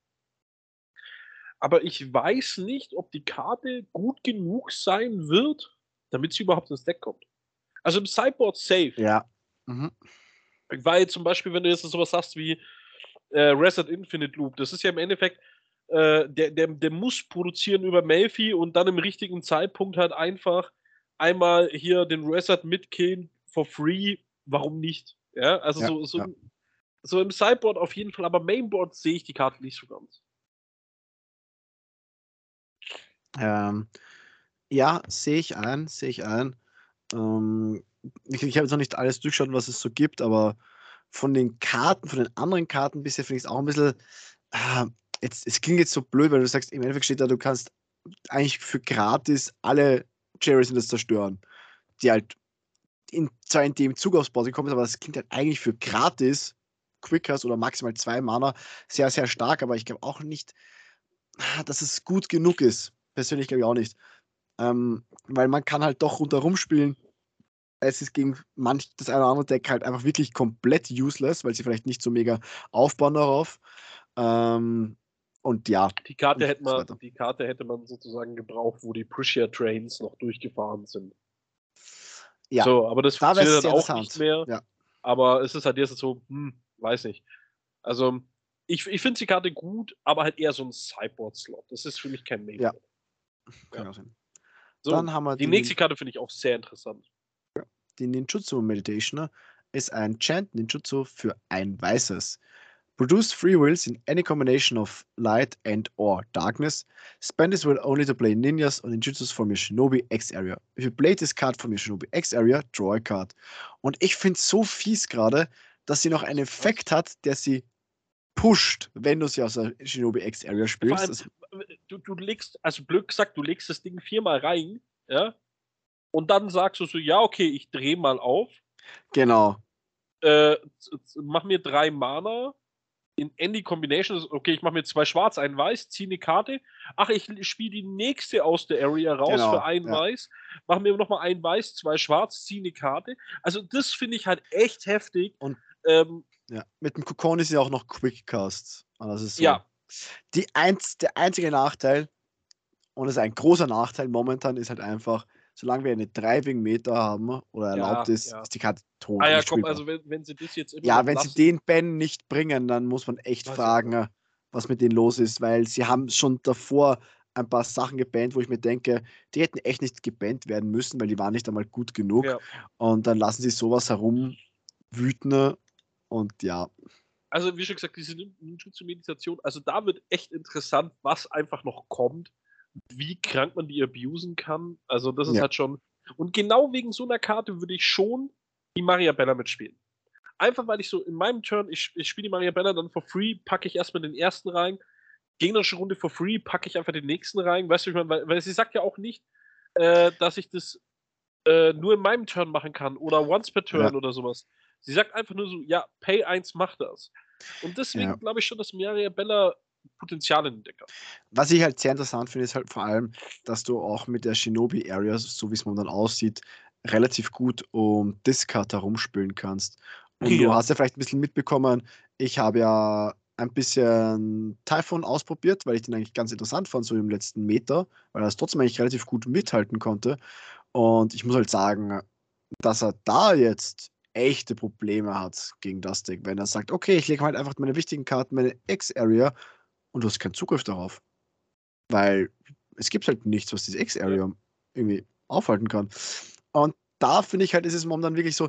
Aber ich weiß nicht, ob die Karte gut genug sein wird, damit sie überhaupt ins Deck kommt. Also im Sideboard safe. Ja. Mhm. Weil zum Beispiel, wenn du jetzt sowas hast wie äh, Reset Infinite Loop, das ist ja im Endeffekt, äh, der, der, der muss produzieren über Melfi und dann im richtigen Zeitpunkt halt einfach einmal hier den Reset mitkillen for free. Warum nicht? Ja, also ja, so, so, ja. so im Sideboard auf jeden Fall, aber Mainboard sehe ich die Karte nicht so ganz. Ähm, ja, sehe ich ein, sehe ich ein. Ähm, ich, ich habe jetzt noch nicht alles durchgeschaut, was es so gibt, aber von den Karten, von den anderen Karten bisher finde ich es auch ein bisschen. Äh, jetzt, es klingt jetzt so blöd, weil du sagst, im Endeffekt steht da, du kannst eigentlich für gratis alle Cherries in das zerstören. Die halt in, zwar in dem Zug aufs Board kommen, aber das klingt halt eigentlich für gratis Quickers oder maximal zwei Mana sehr, sehr stark, aber ich glaube auch nicht, dass es gut genug ist. Persönlich glaube ich auch nicht. Ähm, weil man kann halt doch rundherum spielen. Es ist gegen manch das eine oder andere Deck halt einfach wirklich komplett useless, weil sie vielleicht nicht so mega aufbauen darauf. Ähm, und ja. Die Karte, hätte man, die Karte hätte man sozusagen gebraucht, wo die Prussia Trains noch durchgefahren sind. Ja. So, aber das da funktioniert dann auch nicht mehr. Ja. Aber es ist halt jetzt so, hm, weiß nicht. Also, ich, ich finde die Karte gut, aber halt eher so ein Sideboard-Slot. Das ist für mich kein Mainboard. Ja. Kann ja. sein. So, Dann haben wir die, die nächste Karte finde ich auch sehr interessant. Ja. Die Ninjutsu Meditation ist ein Chant Ninjutsu für ein weißes. Produce free wills in any combination of light and or darkness. Spend this will only to play ninjas or ninjutsus from your Shinobi X area. If you play this card from your Shinobi X area, draw a card. Und ich finde es so fies gerade, dass sie noch einen Effekt hat, der sie pusht, wenn du sie aus der Shinobi X area spielst du, du legst, also blöd gesagt, du legst das Ding viermal rein, ja, und dann sagst du so, ja, okay, ich drehe mal auf. Genau. Äh, mach mir drei Mana in Any Combination. Okay, ich mache mir zwei Schwarz, ein Weiß, ziehe eine Karte. Ach, ich spiele die nächste aus der Area raus genau, für ein ja. Weiß. Mach mir nochmal ein Weiß, zwei Schwarz, ziehe eine Karte. Also, das finde ich halt echt heftig. Und ähm, ja, mit dem Kokon ist ja auch noch Quickcast. Also so. Ja, die eins, der einzige Nachteil, und es ist ein großer Nachteil momentan, ist halt einfach, solange wir eine Driving Meter haben oder erlaubt ja, ist, ja. ist die Karte tot. Ah ja, komm, also wenn, wenn, sie das jetzt immer Ja, wenn lassen. sie den Ben nicht bringen, dann muss man echt was fragen, was mit denen los ist, weil sie haben schon davor ein paar Sachen gebannt, wo ich mir denke, die hätten echt nicht gebannt werden müssen, weil die waren nicht einmal gut genug. Ja. Und dann lassen sie sowas herumwüten und ja also wie schon gesagt, diese Ninjutsu-Meditation, also da wird echt interessant, was einfach noch kommt, wie krank man die abusen kann. Also das ist ja. halt schon. Und genau wegen so einer Karte würde ich schon die Maria Bella mitspielen. Einfach weil ich so in meinem Turn, ich, ich spiele die Maria Bella dann for free, packe ich erstmal den ersten rein, gegnerische Runde for free, packe ich einfach den nächsten rein. Weißt du, ich meine, weil, weil sie sagt ja auch nicht, äh, dass ich das äh, nur in meinem Turn machen kann oder once per Turn ja. oder sowas. Sie sagt einfach nur so, ja, Pay 1 macht das. Und deswegen ja. glaube ich schon, dass Maria Bella Potenzial in Deck hat. Was ich halt sehr interessant finde, ist halt vor allem, dass du auch mit der Shinobi Area, so wie es momentan aussieht, relativ gut um Discard herumspielen kannst. Und ja. du hast ja vielleicht ein bisschen mitbekommen, ich habe ja ein bisschen Typhon ausprobiert, weil ich den eigentlich ganz interessant fand, so im letzten Meter, weil er es trotzdem eigentlich relativ gut mithalten konnte. Und ich muss halt sagen, dass er da jetzt echte Probleme hat gegen das Deck, wenn er sagt, okay, ich lege halt einfach meine wichtigen Karten, meine X-Area und du hast keinen Zugriff darauf. Weil es gibt halt nichts, was diese X-Area irgendwie aufhalten kann. Und da finde ich halt, ist es momentan wirklich so,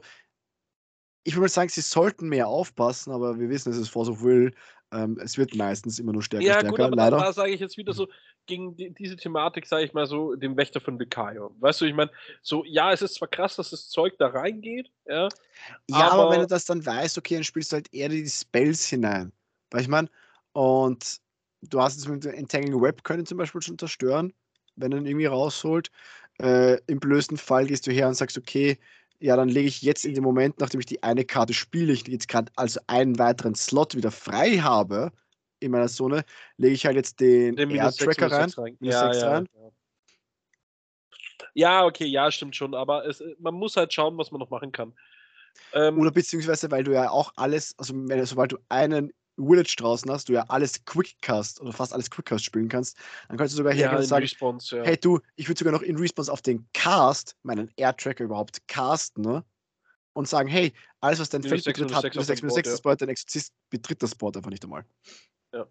ich würde mal sagen, sie sollten mehr aufpassen, aber wir wissen, es ist Force of Will. Ähm, es wird meistens immer nur stärker, ja, stärker, gut, aber leider. Da, sage ich jetzt wieder so, gegen die, diese Thematik, sage ich mal so, den Wächter von Lucario. Weißt du, ich meine, so, ja, es ist zwar krass, dass das Zeug da reingeht, ja. Ja, aber, aber wenn du das dann weißt, okay, dann spielst du halt eher die Spells hinein. Weil ich meine, und du hast es mit Entangling Web können zum Beispiel schon zerstören, wenn er ihn irgendwie rausholt. Äh, Im blödsten Fall gehst du her und sagst, okay, ja, dann lege ich jetzt in dem Moment, nachdem ich die eine Karte spiele, ich jetzt gerade also einen weiteren Slot wieder frei habe in meiner Zone, lege ich halt jetzt den, den Air-Tracker rein. rein. Ja, ja, rein. Ja. ja, okay, ja, stimmt schon, aber es, man muss halt schauen, was man noch machen kann. Ähm, Oder beziehungsweise, weil du ja auch alles, also wenn, sobald du einen Village draußen hast, du ja alles Quickcast oder fast alles Quickcast spielen kannst, dann kannst du sogar hergehen ja, und sagen, Response, ja. hey du, ich würde sogar noch in Response auf den Cast, meinen Air-Tracker überhaupt casten, ne? Und sagen, hey, alles was dein Feld betritt, hat minus 6 minus 6 das Board, dein Exorzist betritt das Board einfach nicht einmal. Ja.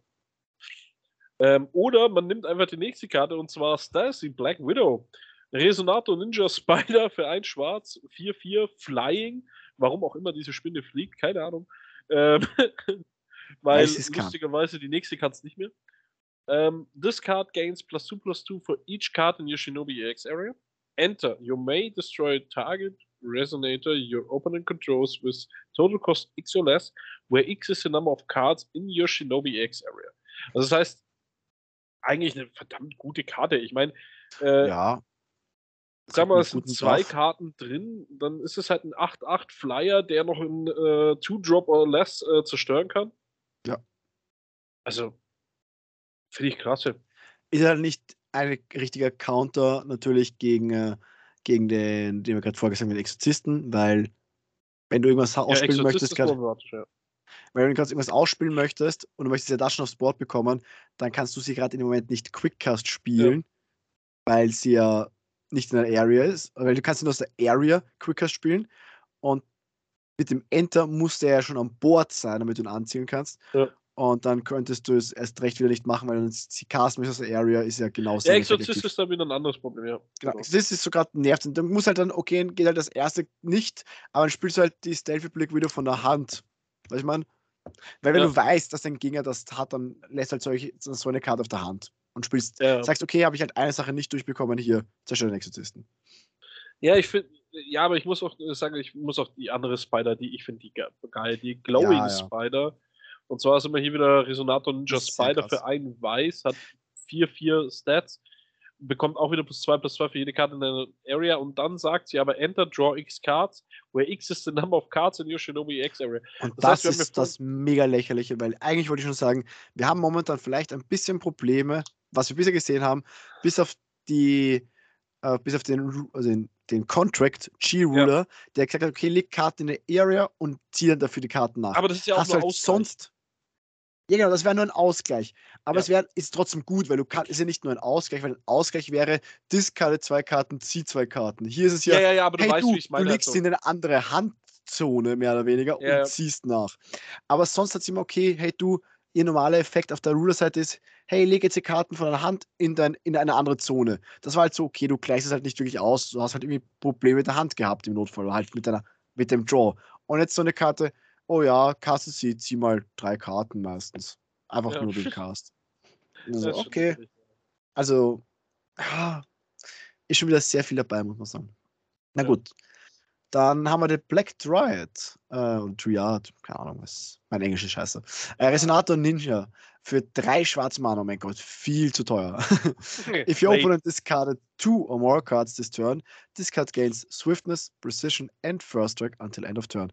Ähm, oder man nimmt einfach die nächste Karte und zwar Stacy Black Widow. Resonator Ninja Spider für ein Schwarz, 4-4 Flying. Warum auch immer diese Spinne fliegt, keine Ahnung. Ähm, weil lustigerweise die nächste kann es nicht mehr. Um, ähm, this card gains plus 2 plus 2 for each card in your Shinobi EX area. Enter. You may destroy target resonator your opponent controls with total cost X or less, where X is the number of cards in your Shinobi EX area. Also das heißt, eigentlich eine verdammt gute Karte. Ich meine, äh, ja. Sag mal, es sind zwei drauf. Karten drin, dann ist es halt ein 8-8 Flyer, der noch in 2-Drop äh, or less äh, zerstören kann. Also, finde ich klasse. Ist halt nicht ein richtiger Counter natürlich gegen, äh, gegen den, den wir gerade vorgesagt haben, den Exorzisten, weil wenn du irgendwas ausspielen ja, möchtest, grad, ja. weil du irgendwas ausspielen möchtest und du möchtest ja das schon aufs Board bekommen, dann kannst du sie gerade in dem Moment nicht Quickcast spielen, ja. weil sie ja nicht in der Area ist, weil du kannst nur aus der Area Quickcast spielen und mit dem Enter muss der ja schon an Bord sein, damit du ihn anziehen kannst. Ja. Und dann könntest du es erst recht wieder nicht machen, weil sie casten aus der Area ist ja genauso. Ja, Exorzist ist dann wieder ein anderes Problem, ja. Genau, Exorzist ist sogar nervt. Und dann muss halt dann, okay, geht halt das erste nicht, aber dann spielst du halt die Stealthy Blick wieder von der Hand. Weißt du, ich meine? Weil wenn ja. du weißt, dass dein Gegner das hat, dann lässt halt solche, so eine Karte auf der Hand und spielst, ja. sagst, okay, habe ich halt eine Sache nicht durchbekommen, hier, zerstör den Exorzisten. Ja, ich finde, ja, aber ich muss auch sagen, ich muss auch die andere Spider, die ich finde die geil, die Glowing ja. Spider. Und zwar sind wir hier wieder Resonator Ninja Spider für einen Weiß, hat 4-4 Stats, bekommt auch wieder plus 2 plus 2 für jede Karte in der Area und dann sagt sie aber Enter Draw X Cards, where X is the number of cards in your Shinobi X Area. Und das, das heißt, ist das mega lächerliche, weil eigentlich wollte ich schon sagen, wir haben momentan vielleicht ein bisschen Probleme, was wir bisher gesehen haben, bis auf die, äh, bis auf den, also den den Contract G-Ruler, ja. der gesagt hat, okay, leg Karten in der Area und zieh dann dafür die Karten nach. Aber das ist ja auch Hast nur halt sonst. Ja, genau, das wäre nur ein Ausgleich. Aber ja. es wäre ist trotzdem gut, weil du kannst, ist ja nicht nur ein Ausgleich, weil ein Ausgleich wäre, discarde zwei Karten, zieh zwei Karten. Hier ist es ja, ja, ja, ja aber du hey, weißt, du, wie ich meine. Du legst halt so. in eine andere Handzone, mehr oder weniger, ja, und ziehst nach. Aber sonst hat es immer, okay, hey du, ihr normaler Effekt auf der Ruler-Seite ist, hey, leg jetzt die Karten von der Hand in, dein, in eine andere Zone. Das war halt so, okay, du gleichst es halt nicht wirklich aus, du hast halt irgendwie Probleme mit der Hand gehabt im Notfall, oder halt mit, deiner, mit dem Draw. Und jetzt so eine Karte, oh ja, Kasse sie, zieh mal drei Karten meistens. Einfach ja. nur den Cast. Also, okay. Also, ist schon wieder sehr viel dabei, muss man sagen. Na ja. gut. Dann haben wir den Black Dryad. Äh, Triad, keine Ahnung, was. Mein Englisch ist scheiße. Äh, Resonator Ninja für drei schwarze Mana. Oh mein Gott, viel zu teuer. If your opponent discarded two or more cards this turn, this card gains Swiftness, Precision and First Strike until end of turn.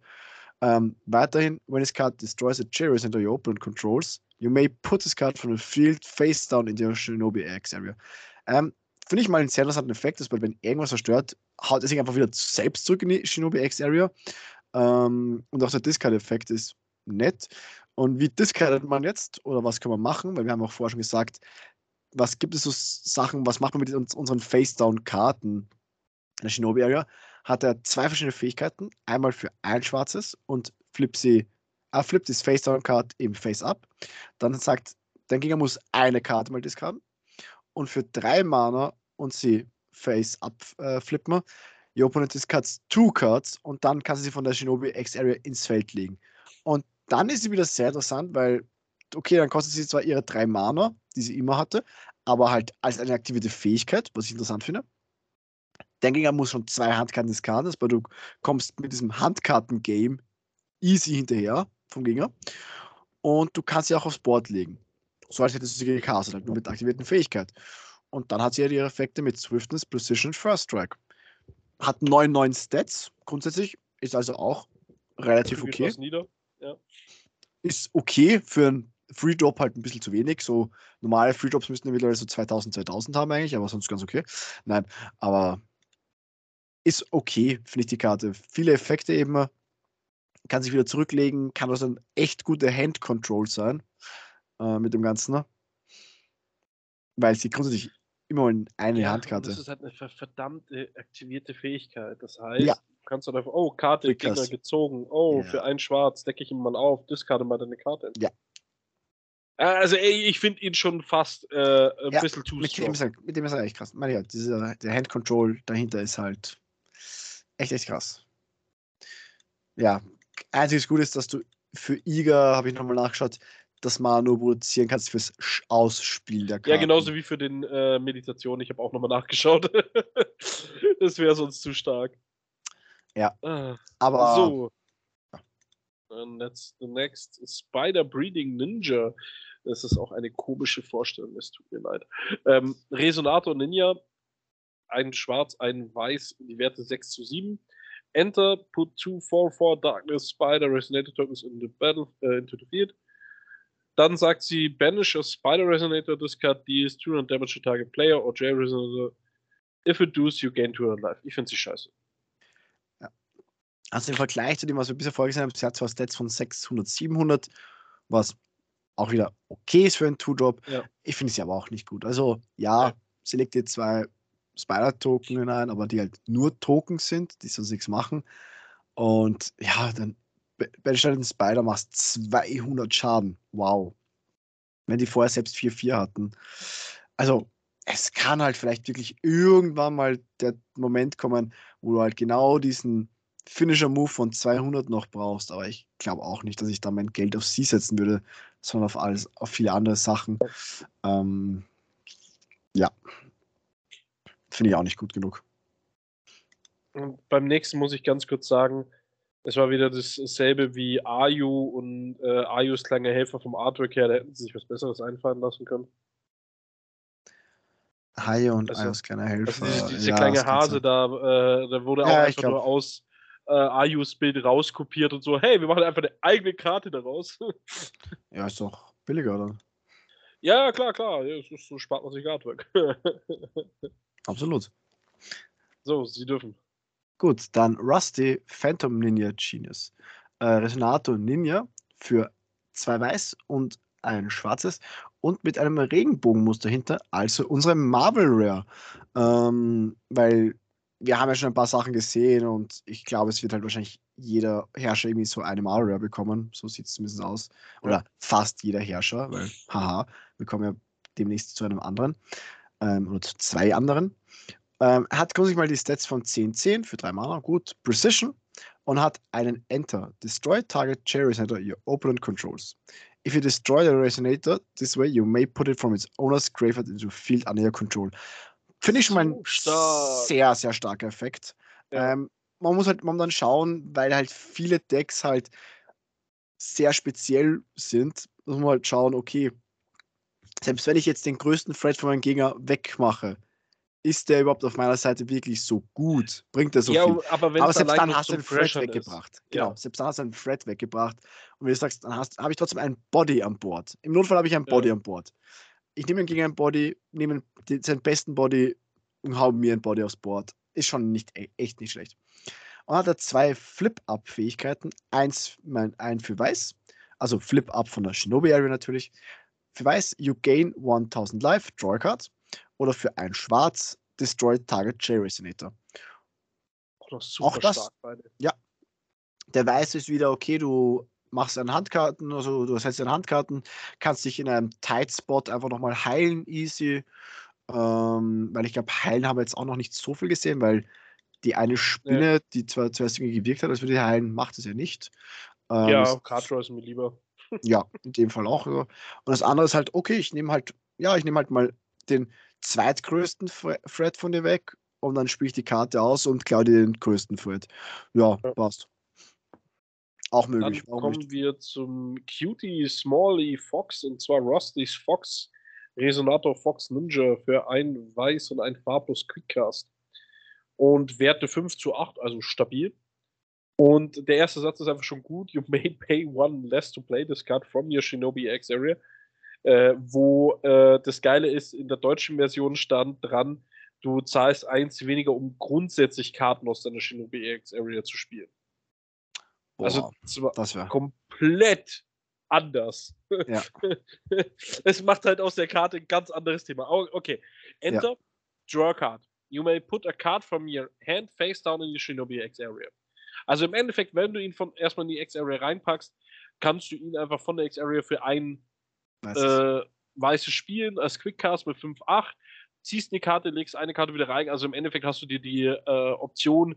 Ähm, weiterhin, when this card destroys a Cherries into your opponent controls, you may put this card from the field face down into your Shinobi X area. Ähm, Finde ich mal einen sehr interessanten Effekt, dass wenn irgendwas zerstört, haut er sich einfach wieder selbst zurück in die Shinobi X-Area. Ähm, und auch der Discard-Effekt ist nett. Und wie discardet man jetzt oder was kann man machen? Weil wir haben auch vorher schon gesagt, was gibt es so Sachen, was macht man mit uns, unseren Face-Down-Karten in der Shinobi Area? Hat er zwei verschiedene Fähigkeiten. Einmal für ein schwarzes und flip sie, äh, flippt das Face-Down-Card eben Face-Up. Dann sagt, dein Gegner muss eine Karte mal discarden und für drei Mana und sie face up äh, flippen, your opponent discards two cards und dann kannst du sie von der Shinobi X-Area ins Feld legen. Und dann ist sie wieder sehr interessant, weil okay, dann kostet sie zwar ihre drei Mana, die sie immer hatte, aber halt als eine aktivierte Fähigkeit, was ich interessant finde. Dein Gegner muss schon zwei Handkarten diskarden, weil du kommst mit diesem Handkarten-Game easy hinterher vom Gegner. Und du kannst sie auch aufs Board legen. So als hättest du sie gecastet, halt nur mit aktivierten Fähigkeit. Und dann hat sie ja ihre Effekte mit Swiftness, Precision, First Strike. Hat 9-9 Stats, grundsätzlich, ist also auch relativ okay. Ja. Ist okay für ein Free Drop halt ein bisschen zu wenig. So normale Free Drops müssten mittlerweile so 2000, 2000 haben eigentlich, aber sonst ganz okay. Nein, aber ist okay, finde ich die Karte. Viele Effekte eben, kann sich wieder zurücklegen, kann also ein echt guter Hand Control sein äh, mit dem Ganzen, ne? weil sie grundsätzlich immer in eine ja, Handkarte. Das ist halt eine verdammte aktivierte Fähigkeit. Das heißt, ja. du kannst dann einfach, oh, Karte. Gegner gezogen, oh, ja. für ein Schwarz decke ich ihn mal auf, discarde mal deine Karte. Ja. Also ey, ich finde ihn schon fast äh, ein ja, bisschen zu mit, dem ist halt, mit dem ist er echt krass. Meine ja, dieser, der Hand Control dahinter ist halt echt, echt krass. Ja, einziges Gute ist, dass du für Iga, habe ich nochmal nachgeschaut, das mal nur produzieren kannst fürs Ausspielen der Karte. Ja, genauso wie für den äh, Meditation. Ich habe auch nochmal nachgeschaut. das wäre sonst zu stark. Ja. Ah, aber. So. And that's the next Spider Breeding Ninja. Das ist auch eine komische Vorstellung, es tut mir leid. Ähm, Resonator Ninja, ein Schwarz, ein Weiß, die Werte 6 zu 7. Enter, put 2 4 4 Darkness Spider Resonator Tokens in the battle, uh, into the field. Dann sagt sie, banish a Spider Resonator, discard deals 200 damage to target player or J Resonator. If it does, you gain 200 life. Ich finde sie scheiße. Ja. Also im Vergleich zu dem, was wir bisher vorgesehen haben, sie hat zwar Stats von 600, 700, was auch wieder okay ist für einen Two-Drop. Ja. Ich finde sie aber auch nicht gut. Also ja, ja. sie legt jetzt zwei Spider-Token hinein, aber die halt nur Tokens sind, die sonst nichts machen. Und ja, dann bei Stelle Spider machst 200 Schaden. Wow. Wenn die vorher selbst 4-4 hatten. Also, es kann halt vielleicht wirklich irgendwann mal der Moment kommen, wo du halt genau diesen Finisher-Move von 200 noch brauchst. Aber ich glaube auch nicht, dass ich da mein Geld auf sie setzen würde, sondern auf alles, auf viele andere Sachen. Ähm, ja. Finde ich auch nicht gut genug. Und beim nächsten muss ich ganz kurz sagen, es war wieder dasselbe wie Ayu und äh, Ayus kleine Helfer vom Artwork her, da hätten sie sich was Besseres einfallen lassen können. Haie und also, Ayus kleine Helfer. Also diese, diese ja, kleine Hase da, äh, da wurde auch ja, einfach nur aus äh, Ayus Bild rauskopiert und so, hey, wir machen einfach eine eigene Karte daraus. ja, ist doch billiger, oder? Ja, klar, klar. Ja, so spart man sich Artwork. Absolut. So, Sie dürfen. Gut, dann Rusty Phantom Ninja Genius. Äh, Resonator Ninja für zwei weiß und ein schwarzes und mit einem Regenbogenmuster hinter, also unsere Marvel Rare. Ähm, weil wir haben ja schon ein paar Sachen gesehen und ich glaube, es wird halt wahrscheinlich jeder Herrscher irgendwie so eine Marvel Rare bekommen. So sieht es zumindest aus. Oder fast jeder Herrscher, weil, haha, wir kommen ja demnächst zu einem anderen ähm, oder zu zwei anderen. Ähm, er hat grundsätzlich mal die Stats von 10-10 für 3 Mana, gut. Precision und hat einen Enter. Destroy target Cherry Resonator your opponent controls. If you destroy the Resonator this way, you may put it from its owner's graveyard into field under your control. Finde ich schon mal ein Stark. sehr, sehr starker Effekt. Ja. Ähm, man muss halt momentan schauen, weil halt viele Decks halt sehr speziell sind, muss man halt schauen, okay, selbst wenn ich jetzt den größten Thread von meinem Gegner wegmache, ist der überhaupt auf meiner Seite wirklich so gut? Bringt er so ja, viel? Aber, aber selbst dann hast du einen Thread weggebracht. Genau, ja. selbst dann hast du einen Thread weggebracht. Und wie du sagst, dann habe ich trotzdem einen Body an Bord. Im Notfall habe ich einen Body ja. an Bord. Ich nehme ihn gegen einen Body, nehme seinen besten Body und hau mir ein Body aufs Board. Ist schon nicht e, echt nicht schlecht. Und hat er zwei Flip-Up-Fähigkeiten. Eins, mein, ein für Weiß, also Flip-Up von der Shinobi Area natürlich. Für Weiß, you gain 1000 Life, draw a card oder für ein Schwarz Destroy Target J Resonator. Auch, auch das, stark, ja. Der Weiß ist wieder okay, du machst einen Handkarten, also du setzt einen Handkarten, kannst dich in einem Tight Spot einfach nochmal heilen, easy. Ähm, weil ich glaube, heilen haben wir jetzt auch noch nicht so viel gesehen, weil die eine Spinne, ja. die zwar zuerst irgendwie gewirkt hat, als würde die heilen, macht es ja nicht. Ähm, ja, Card Draw ist mir lieber. Ja, in dem Fall auch. Ja. Und das andere ist halt, okay, ich nehme halt, ja, ich nehme halt mal den zweitgrößten Thread von dir weg und dann spiele ich die Karte aus und klaue dir den größten Thread. Ja, ja. passt. Auch möglich. Dann kommen nicht? wir zum Cutie Smalley Fox und zwar Rusty's Fox Resonator Fox Ninja für ein Weiß und ein farblos Quickcast. Und Werte 5 zu 8, also stabil. Und der erste Satz ist einfach schon gut. You may pay one less to play this card from your Shinobi X Area. Äh, wo äh, das Geile ist, in der deutschen Version stand dran, du zahlst eins weniger, um grundsätzlich Karten aus deiner Shinobi X Area zu spielen. Boah, also das war komplett anders. Ja. es macht halt aus der Karte ein ganz anderes Thema. Okay, Enter, ja. Draw a Card. You may put a card from your hand face down in your Shinobi X Area. Also im Endeffekt, wenn du ihn von erstmal in die X-Area reinpackst, kannst du ihn einfach von der X-Area für ein äh, weißes spielen als Quickcast mit 5-8, ziehst eine Karte, legst eine Karte wieder rein. Also im Endeffekt hast du dir die äh, Option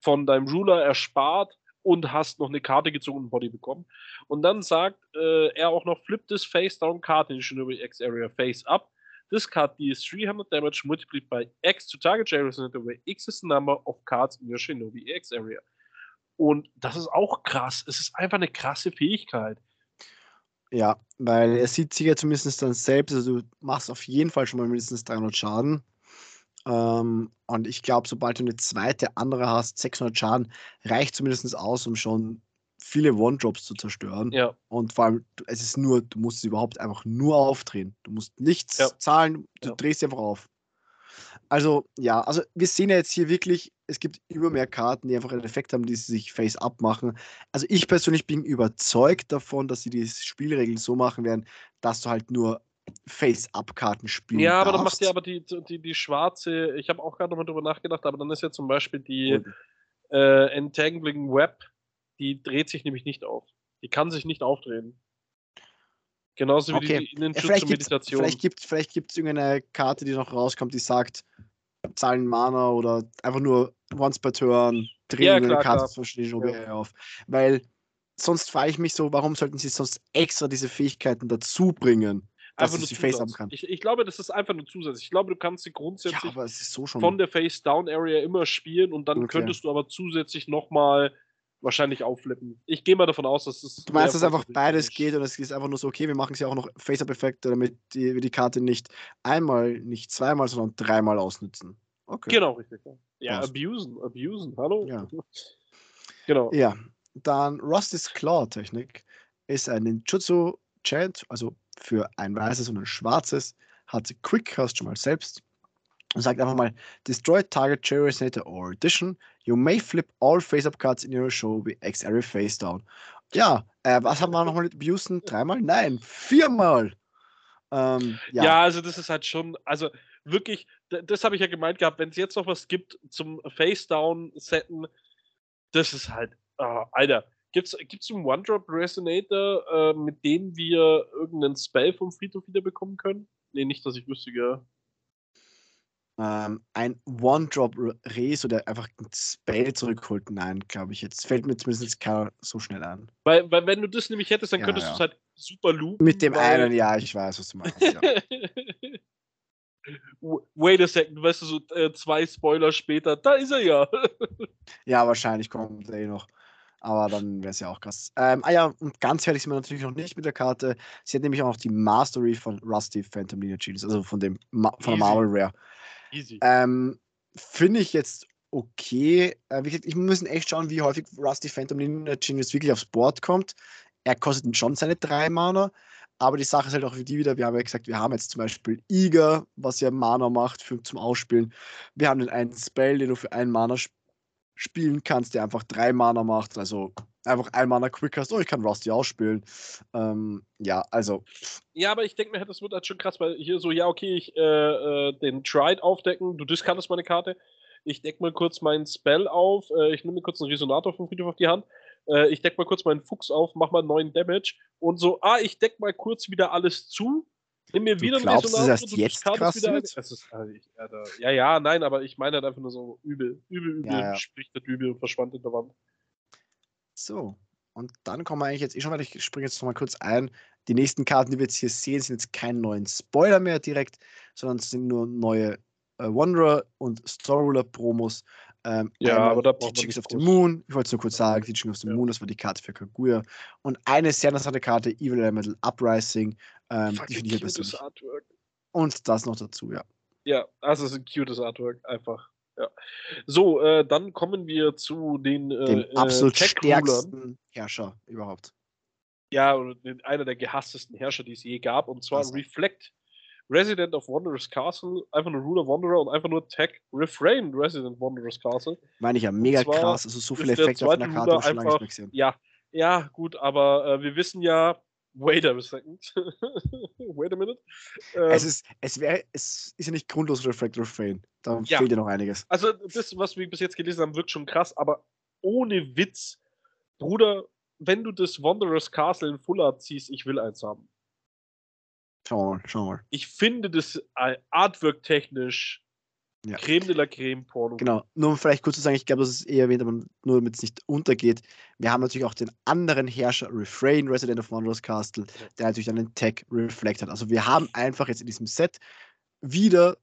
von deinem Ruler erspart und hast noch eine Karte gezogen und Body bekommen. Und dann sagt äh, er auch noch, flip this face down card in Shinobi X Area face up. This card deals 300 damage multiplied by X to target Jairus in the way X is the number of cards in your Shinobi X Area. Und das ist auch krass. Es ist einfach eine krasse Fähigkeit. Ja, weil er sieht sich ja zumindest dann selbst, also du machst auf jeden Fall schon mal mindestens 300 Schaden. Ähm, und ich glaube, sobald du eine zweite andere hast, 600 Schaden, reicht zumindest aus, um schon viele One-Drops zu zerstören. Ja. Und vor allem, es ist nur, du musst es überhaupt einfach nur aufdrehen. Du musst nichts ja. zahlen, du ja. drehst sie einfach auf. Also, ja, also wir sehen ja jetzt hier wirklich, es gibt immer mehr Karten, die einfach einen Effekt haben, die sich Face-Up machen. Also ich persönlich bin überzeugt davon, dass sie die Spielregeln so machen werden, dass du halt nur Face-Up-Karten spielen Ja, aber darfst. dann macht ja aber die, die, die schwarze, ich habe auch gerade nochmal drüber nachgedacht, aber dann ist ja zum Beispiel die äh, Entangling Web, die dreht sich nämlich nicht auf. Die kann sich nicht aufdrehen. Genauso wie okay. die Innenschutz ja, zur Meditation. Vielleicht gibt es vielleicht gibt's irgendeine Karte, die noch rauskommt, die sagt, zahlen Mana oder einfach nur once per turn, drehen ja, klar, Karte zwischen den ja. auf. Weil sonst frage ich mich so, warum sollten sie sonst extra diese Fähigkeiten dazu bringen? Dass einfach nur sie Face haben kann. Ich, ich, glaube, das ist einfach nur Zusatz. Ich glaube, du kannst sie grundsätzlich ja, so von der Face-Down-Area immer spielen und dann okay. könntest du aber zusätzlich nochmal wahrscheinlich aufflippen. Ich gehe mal davon aus, dass es. Du meinst, dass einfach beides geht und es ist einfach nur so, okay, wir machen es ja auch noch Face-Up-Effekte, damit wir die Karte nicht einmal, nicht zweimal, sondern dreimal ausnutzen. Okay. Genau, richtig. Ja, Was? abusen, abusen, hallo? Ja. genau. Ja, dann Rusty's Claw-Technik ist ein Ninjutsu Chant, also für ein weißes und ein schwarzes, hat Quick, hast schon mal selbst und sagt einfach mal: Destroy target cherry resonator or addition. You may flip all face-up cards in your show with X every face down. Ja, äh, was haben wir nochmal mit Abusen? Dreimal? Nein, viermal. Ähm, ja. ja. also das ist halt schon, also wirklich, das habe ich ja gemeint gehabt, wenn es jetzt noch was gibt zum Face-Down-Setten, das ist halt, oh, Alter, gibt es einen One-Drop-Resonator, äh, mit dem wir irgendeinen Spell vom Friedhof wieder bekommen können? Nee, nicht, dass ich wüsste, gell ähm, ein One-Drop-Res oder einfach ein Spell zurückholt. Nein, glaube ich jetzt. Fällt mir zumindest keiner so schnell an. Weil, weil wenn du das nämlich hättest, dann ja, könntest ja. du es halt super loopen. Mit dem einen, ja, ich weiß, was du meinst. Ja. Wait a second, weißt du, so äh, zwei Spoiler später, da ist er ja. ja, wahrscheinlich kommt er eh noch. Aber dann wäre es ja auch krass. Ähm, ah ja, und ganz fertig sind wir natürlich noch nicht mit der Karte. Sie hat nämlich auch noch die Mastery von Rusty Phantom Ninja Genius, also von dem Ma von der Marvel Rare. Ähm, Finde ich jetzt okay. Äh, wie gesagt, ich muss echt schauen, wie häufig Rusty Phantom Ninja Genius wirklich aufs Board kommt. Er kostet schon seine drei Mana, aber die Sache ist halt auch für die wieder, wir haben ja gesagt, wir haben jetzt zum Beispiel Iga, was ja Mana macht für, zum Ausspielen. Wir haben den einen Spell, den du für einen Mana sp spielen kannst, der einfach drei Mana macht. Also einfach ein Mana Quick hast, oh, ich kann Rusty ausspielen. Ähm, ja, also. Ja, aber ich denke mir, das wird halt schon krass, weil hier so, ja, okay, ich äh, äh, den Tride aufdecken, du discardest meine Karte. Ich deck mal kurz meinen Spell auf, äh, ich nehme mir kurz einen Resonator vom Friedhof auf die Hand. Äh, ich deck mal kurz meinen Fuchs auf, mach mal neuen Damage und so, ah, ich deck mal kurz wieder alles zu. Nimm mir wieder einen Resonator. Dass das jetzt krass wieder ist? Ist, also ich, ja, ja, nein, aber ich meine halt einfach nur so übel, übel, übel, ja, ja. spricht das übel und verschwand in der Wand. So. Und dann kommen wir eigentlich jetzt eh schon, weil ich springe jetzt noch mal kurz ein. Die nächsten Karten, die wir jetzt hier sehen, sind jetzt kein neuen Spoiler mehr direkt, sondern es sind nur neue äh, Wanderer und Star Ruler Promos. Ähm, ja, aber da braucht Teachings of the Moon. Ich wollte es nur kurz sagen, Teaching of the ja. Moon, das war die Karte für Kaguya. Und eine sehr interessante Karte, Evil Elemental Uprising. Ähm, die finde ich persönlich. Artwork. Und das noch dazu, ja. Ja, also es ist ein cutes Artwork, einfach. Ja. So, äh, dann kommen wir zu den äh, Dem äh, absolut stärksten Herrscher überhaupt. Ja, einer der gehasstesten Herrscher, die es je gab, und zwar also. Reflect. Resident of Wanderer's Castle, einfach nur Ruler Wanderer und einfach nur Tag Refrain Resident Wanderer's Castle. Meine ich ja, mega krass. Also so viele Effekte auf einer Karte schon lange nicht gesehen. Ja, ja, gut, aber äh, wir wissen ja, wait a second. wait a minute. Ähm, es ist, es wäre, es ist ja nicht grundlos Reflect Refrain. Da ja. fehlt ja noch einiges. Also, das, was wir bis jetzt gelesen haben, wirkt schon krass, aber ohne Witz, Bruder, wenn du das Wanderer's Castle in Full Art ziehst, ich will eins haben. Schau mal, schau mal. Ich finde das artwork-technisch ja. Creme de la Creme Porno. Genau, nur um vielleicht kurz zu sagen, ich glaube, das ist eher erwähnt, aber nur damit es nicht untergeht. Wir haben natürlich auch den anderen Herrscher, Refrain, Resident of Wanderers Castle, der natürlich einen Tech Reflect hat. Also wir haben einfach jetzt in diesem Set wieder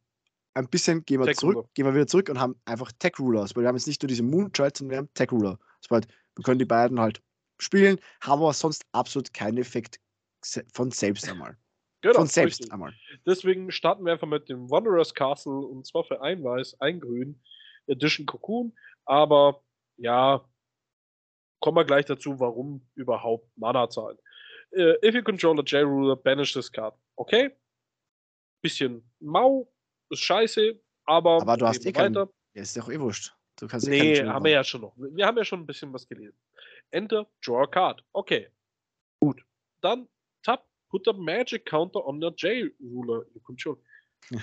ein bisschen, gehen wir Tech zurück, gehen wir wieder zurück und haben einfach Tech Rulers, weil wir haben jetzt nicht nur diese Moonchild, sondern wir haben Tech Ruler. Das heißt, wir können die beiden halt spielen, haben aber sonst absolut keinen Effekt von selbst einmal. Genau, Von selbst richtig. einmal. Deswegen starten wir einfach mit dem Wanderers Castle und zwar für ein Weiß, ein Grün, Edition Cocoon. Aber ja, kommen wir gleich dazu, warum überhaupt Mana zahlen. Uh, if you control a J-Ruler, banish this card. Okay? Bisschen mau, ist scheiße, aber. Aber du hast eh keinen. Ja, ist auch eh wurscht. Du kannst nee, eh haben wir ja schon noch. Wir haben ja schon ein bisschen was gelesen. Enter, draw a card. Okay. Gut. Dann put a magic counter on the J-Ruler. You control.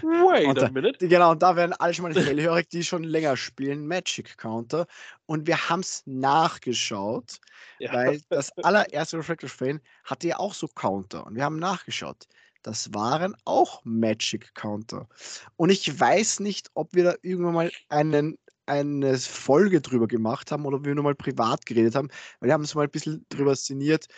Wait a minute. Genau, und da werden alle schon mal hellhörig, die schon länger spielen, Magic Counter. Und wir haben es nachgeschaut, ja. weil das allererste Refractor Frame hatte ja auch so Counter. Und wir haben nachgeschaut. Das waren auch Magic Counter. Und ich weiß nicht, ob wir da irgendwann mal einen, eine Folge drüber gemacht haben oder ob wir nur mal privat geredet haben, weil wir haben es mal ein bisschen drüber szeniert,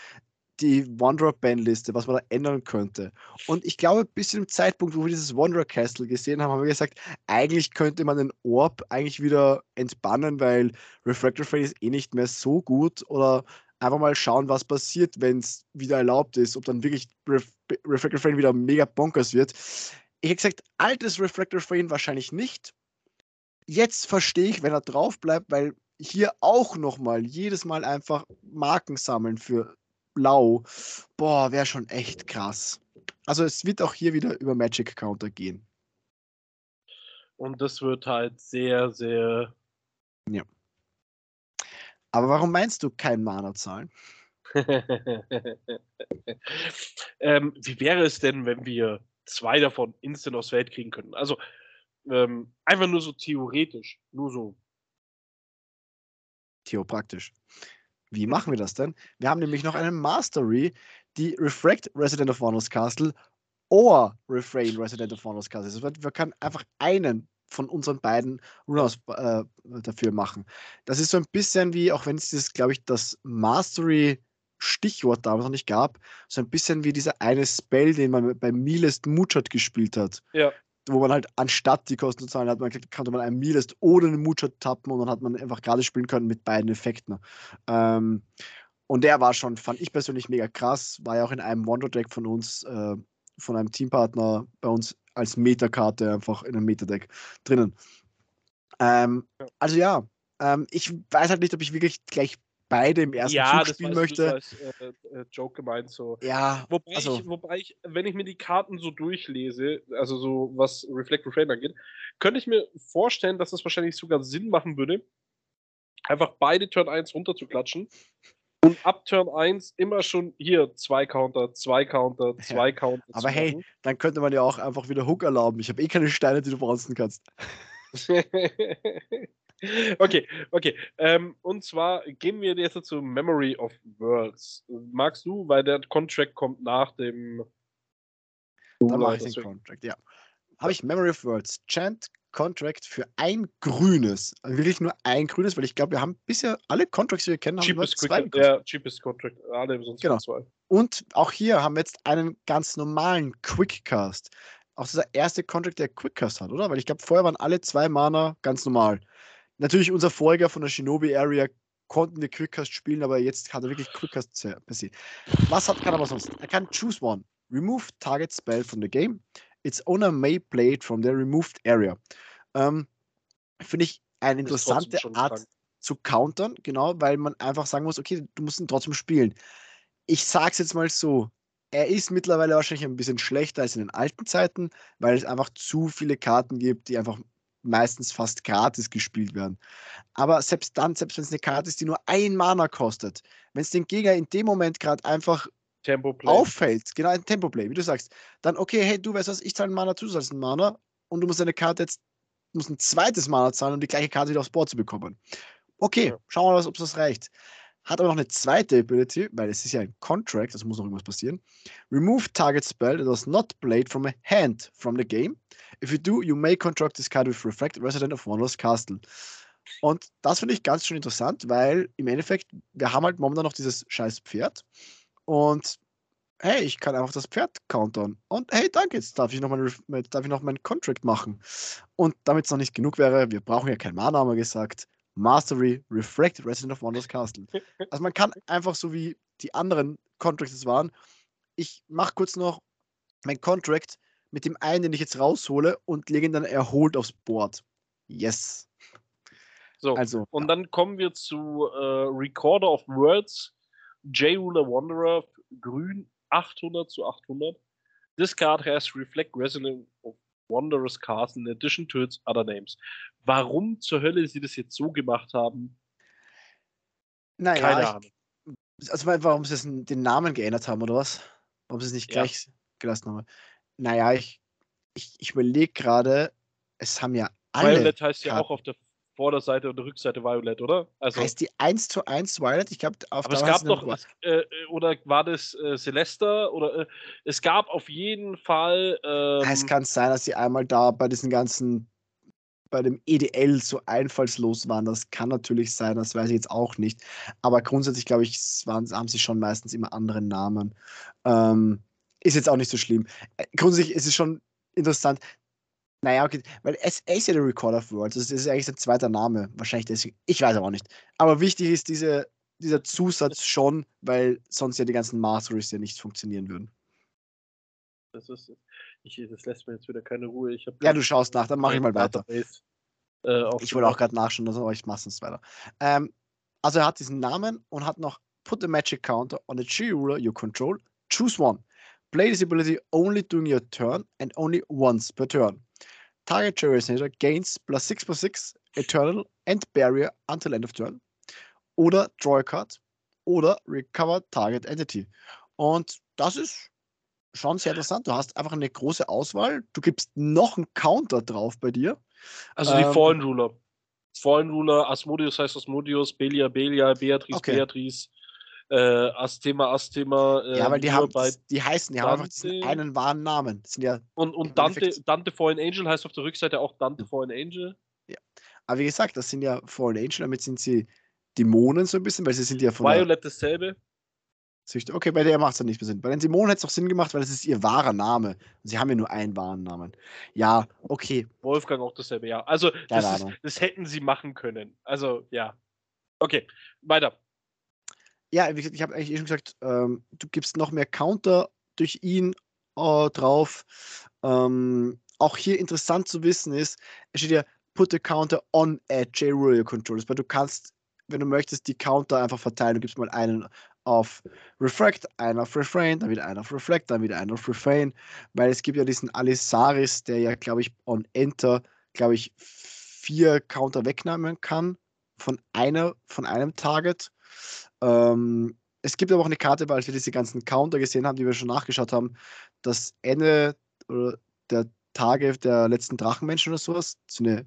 die Wanderer-Bandliste, was man da ändern könnte. Und ich glaube, bis zu dem Zeitpunkt, wo wir dieses Wanderer Castle gesehen haben, haben wir gesagt, eigentlich könnte man den Orb eigentlich wieder entbannen, weil Refractor Fade ist eh nicht mehr so gut oder einfach mal schauen, was passiert, wenn es wieder erlaubt ist, ob dann wirklich Ref Refractor Frame wieder mega bonkers wird. Ich hätte gesagt, altes Refractor Frame wahrscheinlich nicht. Jetzt verstehe ich, wenn er drauf bleibt, weil hier auch nochmal jedes Mal einfach Marken sammeln für blau. Boah, wäre schon echt krass. Also es wird auch hier wieder über Magic Counter gehen. Und das wird halt sehr, sehr. Ja. Aber warum meinst du kein Mana zahlen? ähm, wie wäre es denn, wenn wir zwei davon instant aufs Feld kriegen könnten? Also ähm, einfach nur so theoretisch, nur so. Theopraktisch. Wie machen wir das denn? Wir haben nämlich noch einen Mastery, die Refract Resident of Warner's Castle oder Refrain Resident of Warner's Castle. Also wir können einfach einen von unseren beiden Runners äh, dafür machen. Das ist so ein bisschen wie, auch wenn es glaube ich, das Mastery Stichwort damals noch nicht gab, so ein bisschen wie dieser eine Spell, den man bei Milest Muchat gespielt hat. Ja wo man halt anstatt die Kosten zu zahlen, hat man, konnte man einen Milest oder einen Mucha tappen und dann hat man einfach gerade spielen können mit beiden Effekten. Ähm, und der war schon, fand ich persönlich mega krass, war ja auch in einem Wonder-Deck von uns, äh, von einem Teampartner bei uns als Metakarte einfach in einem Metadeck drinnen. Ähm, also ja, ähm, ich weiß halt nicht, ob ich wirklich gleich beide im ersten ja, Zug spielen möchte. Ja, das äh, äh, Joke gemeint so. Ja, wobei, also, ich, wobei ich, wenn ich mir die Karten so durchlese, also so was Reflect Refrain angeht, könnte ich mir vorstellen, dass das wahrscheinlich sogar Sinn machen würde, einfach beide Turn 1 runterzuklatschen und ab Turn 1 immer schon hier zwei Counter, zwei Counter, zwei ja, Counter. Aber hey, dann könnte man ja auch einfach wieder Hook erlauben. Ich habe eh keine Steine, die du bronzen kannst. Okay, okay. Ähm, und zwar gehen wir jetzt zu Memory of Worlds. Magst du, weil der Contract kommt nach dem. Da mache ich den Contract, ja. Habe ich Memory of Worlds. Chant Contract für ein grünes. Also wirklich nur ein grünes, weil ich glaube, wir haben bisher alle Contracts, die wir kennen, cheapest haben wir zwei. Ja, cheapest Contract. Alle sonst genau. zwei. Und auch hier haben wir jetzt einen ganz normalen Quickcast. Auch dieser erste Contract, der Quickcast hat, oder? Weil ich glaube, vorher waren alle zwei Mana ganz normal. Natürlich unser Vorgänger von der Shinobi Area konnten wir Quickcast spielen, aber jetzt hat er wirklich Quickcast per se. Was hat, kann er aber sonst? Er kann choose one. Remove target spell from the game. Its owner may play it from the removed area. Ähm, Finde ich eine interessante Art krank. zu countern, genau, weil man einfach sagen muss, okay, du musst ihn trotzdem spielen. Ich sag's jetzt mal so, er ist mittlerweile wahrscheinlich ein bisschen schlechter als in den alten Zeiten, weil es einfach zu viele Karten gibt, die einfach meistens fast gratis gespielt werden. Aber selbst dann, selbst wenn es eine Karte ist, die nur ein Mana kostet, wenn es den Gegner in dem Moment gerade einfach auffällt, genau ein Tempo-Play, wie du sagst, dann okay, hey, du weißt was, ich zahle einen Mana Zusatz, einen Mana und du musst deine Karte jetzt, musst ein zweites Mana zahlen, um die gleiche Karte wieder aufs Board zu bekommen. Okay, ja. schauen wir mal, ob das reicht. Hat aber noch eine zweite Ability, weil es ist ja ein Contract, also muss noch irgendwas passieren. Remove target spell that was not played from a hand from the game. If you do, you may contract this card with Reflect, Resident of Wonders Castle. Und das finde ich ganz schön interessant, weil im Endeffekt, wir haben halt momentan noch dieses scheiß Pferd. Und hey, ich kann einfach das Pferd countern. Und hey, danke, jetzt darf ich noch, mein, darf meinen Contract machen. Und damit es noch nicht genug wäre, wir brauchen ja kein Mana, haben wir gesagt. Mastery, Refracted Resident of Wonders Castle. Also man kann einfach so wie die anderen Contracts waren, ich mache kurz noch mein Contract mit dem einen, den ich jetzt raushole und lege ihn dann erholt aufs Board. Yes. So, also, und dann kommen wir zu äh, Recorder of Words, J-Ruler Wanderer, grün 800 zu 800. This card has Reflect Resident of Wondrous Castle in addition to its other names. Warum zur Hölle sie das jetzt so gemacht haben? Naja, Keine Ahnung. also warum sie den Namen geändert haben oder was? Warum sie es nicht gleich ja. gelassen haben. Naja, ich, ich, ich überlege gerade, es haben ja alle. Violet heißt ja auch auf der Vorderseite und der Rückseite Violet, oder? Also, heißt die 1 zu 1 Violet? Ich glaube, auf Aber es gab doch, es, äh, oder war das äh, Celesta? Oder äh, es gab auf jeden Fall. Ähm, es kann sein, dass sie einmal da bei diesen ganzen, bei dem EDL so einfallslos waren. Das kann natürlich sein, das weiß ich jetzt auch nicht. Aber grundsätzlich, glaube ich, waren, haben sie schon meistens immer andere Namen. Ähm, ist jetzt auch nicht so schlimm. Äh, grundsätzlich ist es schon interessant. Naja, okay, weil es, er ist ja der Recorder of Worlds. Das ist eigentlich sein zweiter Name. Wahrscheinlich deswegen. Ich weiß aber auch nicht. Aber wichtig ist diese, dieser Zusatz schon, weil sonst ja die ganzen Masteries ja nicht funktionieren würden. Das ist. Ich, das lässt mir jetzt wieder keine Ruhe. Ich ja, du schaust nach, dann mache ich mal weiter. äh, ich wollte auch gerade nachschauen, also, aber ich mache es weiter. Ähm, also er hat diesen Namen und hat noch Put a Magic Counter on a G ruler you control. Choose one. Play this ability only during your turn and only once per turn. Target Resonator gains plus 6 plus 6 Eternal and Barrier until end of turn. Oder Draw a Card. Oder Recover Target Entity. Und das ist schon sehr interessant. Du hast einfach eine große Auswahl. Du gibst noch einen Counter drauf bei dir. Also die ähm, Fallen Ruler. Fallen Ruler, Asmodius heißt Asmodius, Belia, Belia, Beatrice, okay. Beatrice äh, Asthema, Asthema. Äh, ja, weil die haben, die heißen, haben einfach diesen einen wahren Namen. Ja und und Dante, Dante Fallen Angel heißt auf der Rückseite auch Dante Fallen Angel. Ja. Aber wie gesagt, das sind ja Fallen Angel, damit sind sie Dämonen so ein bisschen, weil sie sind ja von. Violet dasselbe. Okay, bei der macht es ja nicht mehr Sinn. Bei den Dämonen hätte es doch Sinn gemacht, weil das ist ihr wahrer Name. Sie haben ja nur einen wahren Namen. Ja, okay. Wolfgang auch dasselbe, ja. Also, das, ist, das hätten sie machen können. Also, ja. Okay, weiter ja, wie gesagt, ich habe eigentlich eh schon gesagt, ähm, du gibst noch mehr Counter durch ihn äh, drauf. Ähm, auch hier interessant zu wissen ist, es steht ja, put the counter on a J-Royal Controllers, weil du kannst, wenn du möchtest, die Counter einfach verteilen. Du gibst mal einen auf Refract, einen auf Refrain, dann wieder einen auf Reflect, dann wieder einen auf Refrain, weil es gibt ja diesen Alisaris, der ja, glaube ich, on Enter, glaube ich, vier Counter wegnehmen kann von einer, von einem Target. Ähm, es gibt aber auch eine Karte, weil wir diese ganzen Counter gesehen haben, die wir schon nachgeschaut haben, das Ende der Tage der letzten Drachenmenschen oder sowas, so eine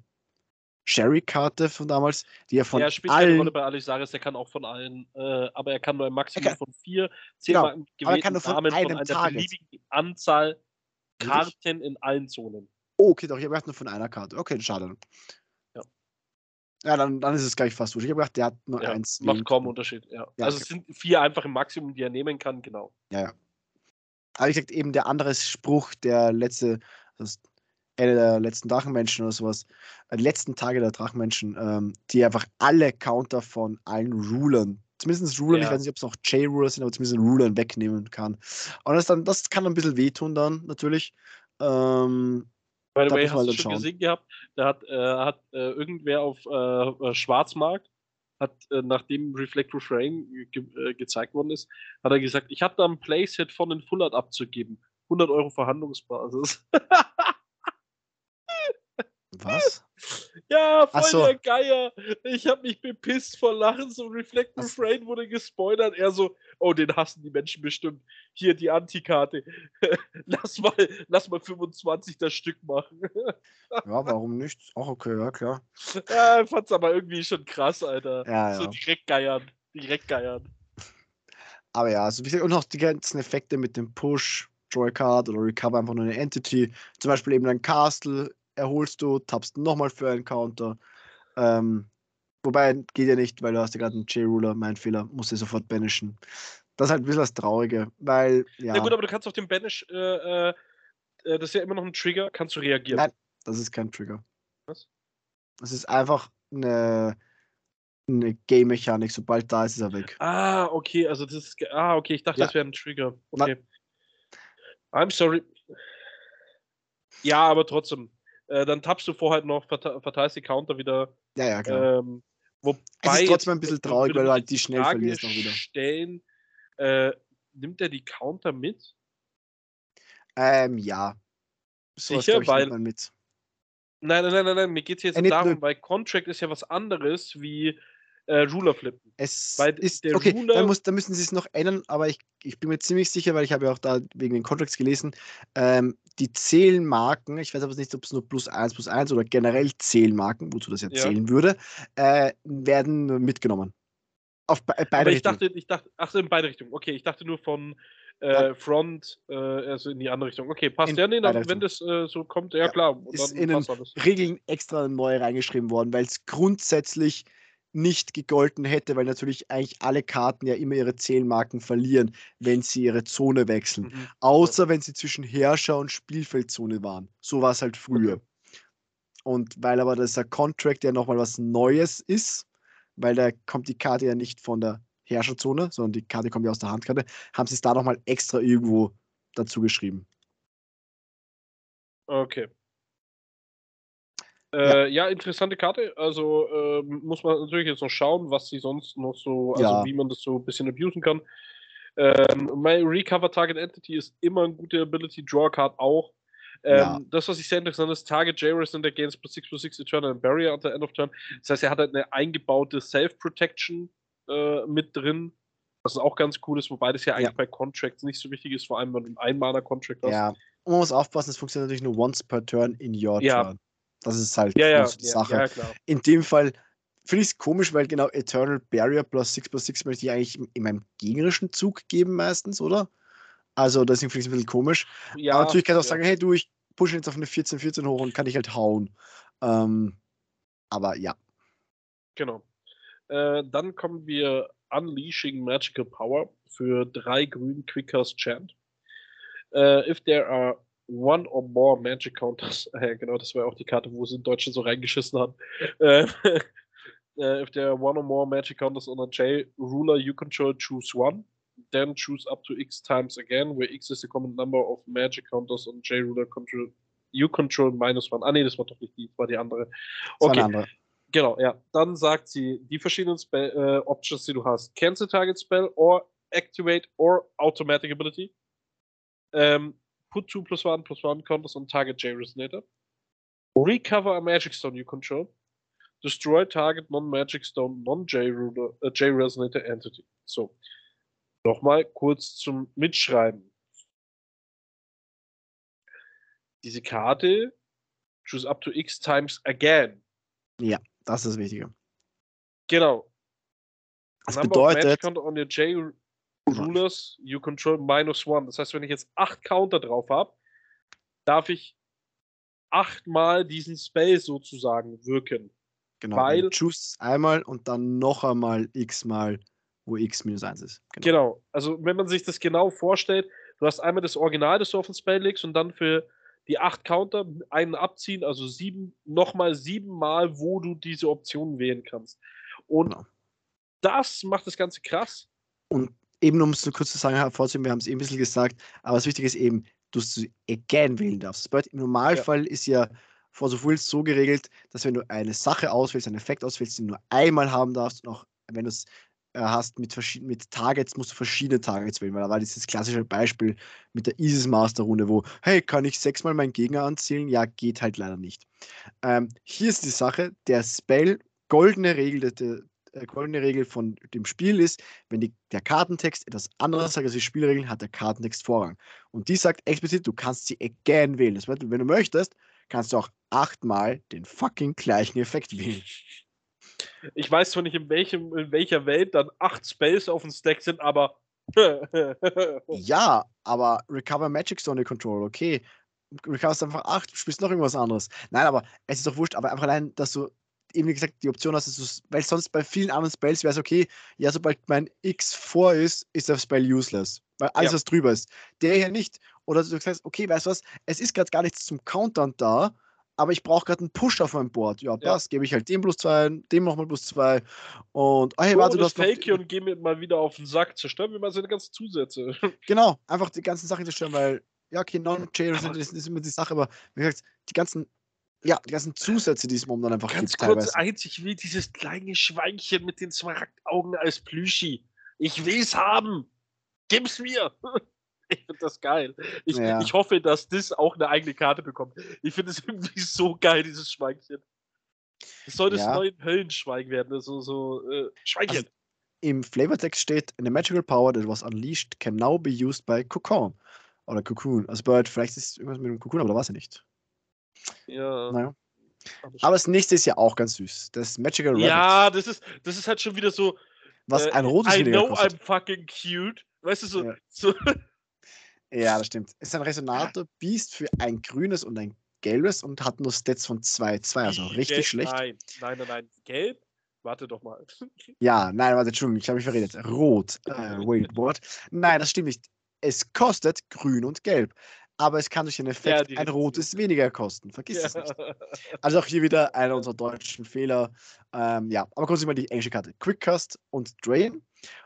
Sherry-Karte von damals, die er von ja, spielt allen... keine Rolle bei Alisaris, der kann auch von allen, äh, aber er kann nur ein Maximum kann, von vier zehnmal genau, gewählten Namen von, von einer Tage. beliebigen Anzahl Karten in allen Zonen. Oh, okay, doch, ich habe nur von einer Karte. Okay, schade. Ja. Dann, dann ist es gleich fast wurscht. Ich habe gedacht, der hat nur ja, eins. Macht kaum Unterschied, ja. ja also es sind vier einfache Maximum, die er nehmen kann, genau. Ja, ja. Aber ich gesagt, eben der andere Spruch, der letzte, das eine der letzten Drachenmenschen oder sowas, äh, die letzten Tage der Drachenmenschen, ähm, die einfach alle Counter von allen Rulern, zumindest Rulern, ja. ich weiß nicht, ob es noch J-Ruler sind, aber zumindest Rulern wegnehmen kann. Und das, dann, das kann ein bisschen wehtun dann, natürlich. Ähm, By the way, hast du schon schauen. gesehen gehabt, da hat, äh, hat äh, irgendwer auf äh, äh Schwarzmarkt, hat, äh, nachdem Reflect Refrain ge äh, gezeigt worden ist, hat er gesagt, ich habe da ein Playset von den Fullard abzugeben. 100 Euro Verhandlungsbasis. Was? Ja, voll so. der Geier. Ich habe mich bepisst vor Lachen. So Reflect Refrain wurde gespoilert. Er so, oh, den hassen die Menschen bestimmt. Hier die Antikarte. lass mal, lass mal 25 das Stück machen. ja, warum nicht? Auch okay, ja, klar. Ja, fand's aber irgendwie schon krass, Alter. Ja, so direkt geiern. Direkt geiern. Aber ja, also wie gesagt, und auch die ganzen Effekte mit dem Push, Joy Card oder Recover einfach nur eine Entity. Zum Beispiel eben ein Castle erholst du, tappst nochmal für einen Counter. Ähm, wobei geht ja nicht, weil du hast ja gerade einen J-Ruler, mein Fehler, musst du sofort banishen. Das ist halt ein bisschen das Traurige, weil, ja. Na gut, aber du kannst auf den Banish, äh, äh, äh, das ist ja immer noch ein Trigger, kannst du reagieren. Nein, das ist kein Trigger. Was? Das ist einfach eine, eine Game-Mechanik, sobald da ist, ist er weg. Ah, okay, also das ist, ah, okay, ich dachte, ja. das wäre ein Trigger. Okay. Na. I'm sorry. Ja, aber trotzdem, äh, dann tappst du vorher noch, verteilst die Counter wieder. Ja, ja, klar. Ähm, wobei es ist trotzdem ein bisschen traurig, weil du halt die schnell Frage verlierst noch wieder. Stellen, äh, nimmt er die Counter mit? Ähm, ja. So Sicher, weil. Mit. Nein, nein, nein, nein, mir geht es jetzt äh, darum, weil Contract ist ja was anderes wie äh, Ruler flippen. Es weil ist, der okay, Ruler, da, muss, da müssen sie es noch ändern, aber ich, ich bin mir ziemlich sicher, weil ich habe ja auch da wegen den Contracts gelesen, ähm, die Zählmarken, ich weiß aber nicht, ob es nur plus 1 plus 1 oder generell Zählmarken, wozu das ja, ja. zählen würde, äh, werden mitgenommen. Auf be beide aber ich Richtungen. dachte, ich dachte, ach so, in beide Richtungen. Okay, ich dachte nur von äh, Front, äh, also in die andere Richtung. Okay, passt. In ja, nee, dann, wenn das äh, so kommt, ja, ja klar. ist in den Regeln extra neu reingeschrieben worden, weil es grundsätzlich nicht gegolten hätte, weil natürlich eigentlich alle Karten ja immer ihre Zählmarken verlieren, wenn sie ihre Zone wechseln. Mhm. Außer wenn sie zwischen Herrscher und Spielfeldzone waren. So war es halt früher. Und weil aber das ein Contract ja nochmal was Neues ist, weil da kommt die Karte ja nicht von der Herrscherzone, sondern die Karte kommt ja aus der Handkarte, haben sie es da nochmal extra irgendwo dazu geschrieben. Okay. Äh, ja. ja. interessante Karte. Also äh, muss man natürlich jetzt noch schauen, was sie sonst noch so, also ja. wie man das so ein bisschen abusen kann. Ähm, mein Recover Target Entity ist immer eine gute Ability, Draw Card auch. Ähm, ja. Das, was ich sehr interessant ist, Target J-Resistant against plus 6 plus 6 Eternal Barrier at the end of turn. Das heißt, er hat halt eine eingebaute Self-Protection äh, mit drin, was auch ganz cool ist, wobei das ja eigentlich bei Contracts nicht so wichtig ist, vor allem wenn du einen Einmaler-Contract hast. Ja, man muss aufpassen, es funktioniert natürlich nur once per turn in your ja. turn. Das ist halt ja, ja, die Sache. Ja, in dem Fall finde ich es komisch, weil genau Eternal Barrier plus 6 plus 6 möchte ich eigentlich in meinem gegnerischen Zug geben meistens, oder? Also deswegen finde ich es ein bisschen komisch. Ja, Aber natürlich kann ich auch sagen, hey du, ich pushe jetzt auf eine 14-14 hoch und kann dich halt hauen. Ähm, aber ja. Genau. Äh, dann kommen wir Unleashing Magical Power für drei grün Quickers Chant. Uh, if there are One or More Magic Counters. Äh, genau, das war auch die Karte, wo sie in Deutschland so reingeschissen haben. Äh, äh, if there are one or more Magic Counters on a J ruler you control, choose one. Then choose up to X times again, where X is the common number of Magic Counters on J ruler control. You control minus one. Ah, nee, das war doch nicht die, das war die andere. Okay. Andere. Genau, ja. Dann sagt sie die verschiedenen Spell, äh, Options, die du hast: Cancel Target Spell or Activate or Automatic Ability. Ähm, put 2 plus 1 plus 1 counters on target J Resonator. Recover a Magic Stone you control. Destroy target non-Magic Stone, non-J uh, J Resonator Entity. So. Nochmal kurz zum Mitschreiben. Diese Karte choose up to X times again. Ja, das ist das Wichtige. Genau. Das Number bedeutet. on your J Rulers, you control minus one. Das heißt, wenn ich jetzt acht Counter drauf habe, darf ich achtmal diesen Spell sozusagen wirken. Genau. Weil, choose einmal und dann noch einmal x-mal, wo x minus 1 ist. Genau. genau. Also, wenn man sich das genau vorstellt, du hast einmal das Original, das du auf den Spell legst und dann für die acht Counter einen abziehen, also sieben, nochmal siebenmal, wo du diese Optionen wählen kannst. Und genau. das macht das Ganze krass. Und eben, um es nur kurz zu sagen, hervorzuheben, wir haben es eben ein bisschen gesagt, aber das Wichtige ist eben, du again wählen darfst. Im Normalfall ja. ist ja Force of Will so geregelt, dass wenn du eine Sache auswählst, einen Effekt auswählst, den du nur einmal haben darfst und auch wenn du es äh, hast mit, mit Targets, musst du verschiedene Targets wählen, weil da war dieses klassische Beispiel mit der Isis Master Runde, wo, hey, kann ich sechsmal meinen Gegner anzielen? Ja, geht halt leider nicht. Ähm, hier ist die Sache, der Spell, goldene Regel, der, der goldene Regel von dem Spiel ist, wenn die, der Kartentext etwas anderes sagt als die Spielregeln, hat der Kartentext Vorrang. Und die sagt explizit, du kannst sie again wählen. Das bedeutet, wenn du möchtest, kannst du auch achtmal den fucking gleichen Effekt wählen. Ich weiß zwar nicht, in, welchem, in welcher Welt dann acht Spells auf dem Stack sind, aber. ja, aber Recover Magic Zone Control, okay. Recoverst einfach acht, du spielst noch irgendwas anderes. Nein, aber es ist doch wurscht, aber einfach allein, dass du eben wie gesagt die Option hast, dass du, weil sonst bei vielen anderen Spells wäre es okay, ja, sobald mein X vor ist, ist der Spell useless. Weil alles, ja. was drüber ist. Der hier nicht. Oder du sagst, okay, weißt du was, es ist gerade gar nichts zum Countern da, aber ich brauche gerade einen Push auf meinem Board. Ja, passt, ja. gebe ich halt dem plus zwei, dem nochmal plus zwei. Und, oh, hey, warte, oh, du hast Fake noch... und geh mir mal wieder auf den Sack. Zerstören wir mal seine ganzen Zusätze. Genau, einfach die ganzen Sachen zerstören, weil, ja, okay, Non-Chain ist, ist immer die Sache, aber wie gesagt, die ganzen ja, die ganzen Zusätze, die es momentan einfach Ganz gibt. Ganz kurz, teilweise. einzig will dieses kleine Schweinchen mit den Smaragdaugen als Plüschi. Ich will's haben. Gib's mir. Ich finde das geil. Ich, ja. ich hoffe, dass das auch eine eigene Karte bekommt. Ich finde es irgendwie so geil, dieses Schweinchen. Es soll das ja. neue Höllenschwein werden, so, so äh, Schweinchen. Also, Im Flavortext steht: A magical power that was unleashed can now be used by Cocoon. Oder Cocoon. Also, Bird, vielleicht ist es irgendwas mit dem Cocoon, aber da war es ja nicht. Ja. Naja. Aber das nächste ist ja auch ganz süß. Das Magical Rabbit. Ja, das ist, das ist halt schon wieder so. Was äh, ein rotes I know kostet. I'm fucking cute. Weißt du, so. Ja. so ja, das stimmt. Es ist ein Resonator-Beast für ein grünes und ein gelbes und hat nur Stats von 2-2, also richtig Gelb, schlecht. Nein, nein, nein, nein. Gelb? Warte doch mal. Ja, nein, warte, Entschuldigung, ich habe mich verredet. Rot. Äh, wait, what? Nein, das stimmt nicht. Es kostet grün und gelb aber es kann durch den Effekt ja, ein rotes weniger kosten. Vergiss ja. es nicht. Also auch hier wieder einer unserer deutschen Fehler. Ähm, ja, aber kurz mal die englische Karte. Quickcast und Drain.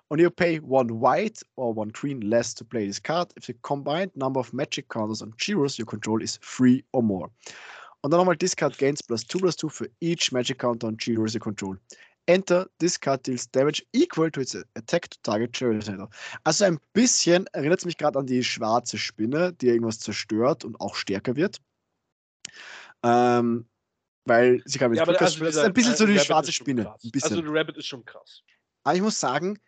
Und you pay one white or one green less to play this card if the combined number of magic counters on Giros you control is three or more. Und dann nochmal Discard Gains plus 2 plus 2 für each magic counter on Giros you control. Enter, this card deals damage equal to its attack to target Generator. Also ein bisschen erinnert es mich gerade an die schwarze Spinne, die irgendwas zerstört und auch stärker wird. Ähm, weil sie kann mit ja, aber also das ist ein bisschen so die schwarze Spinne. Also der Rabbit ist schon krass. Aber ich muss sagen,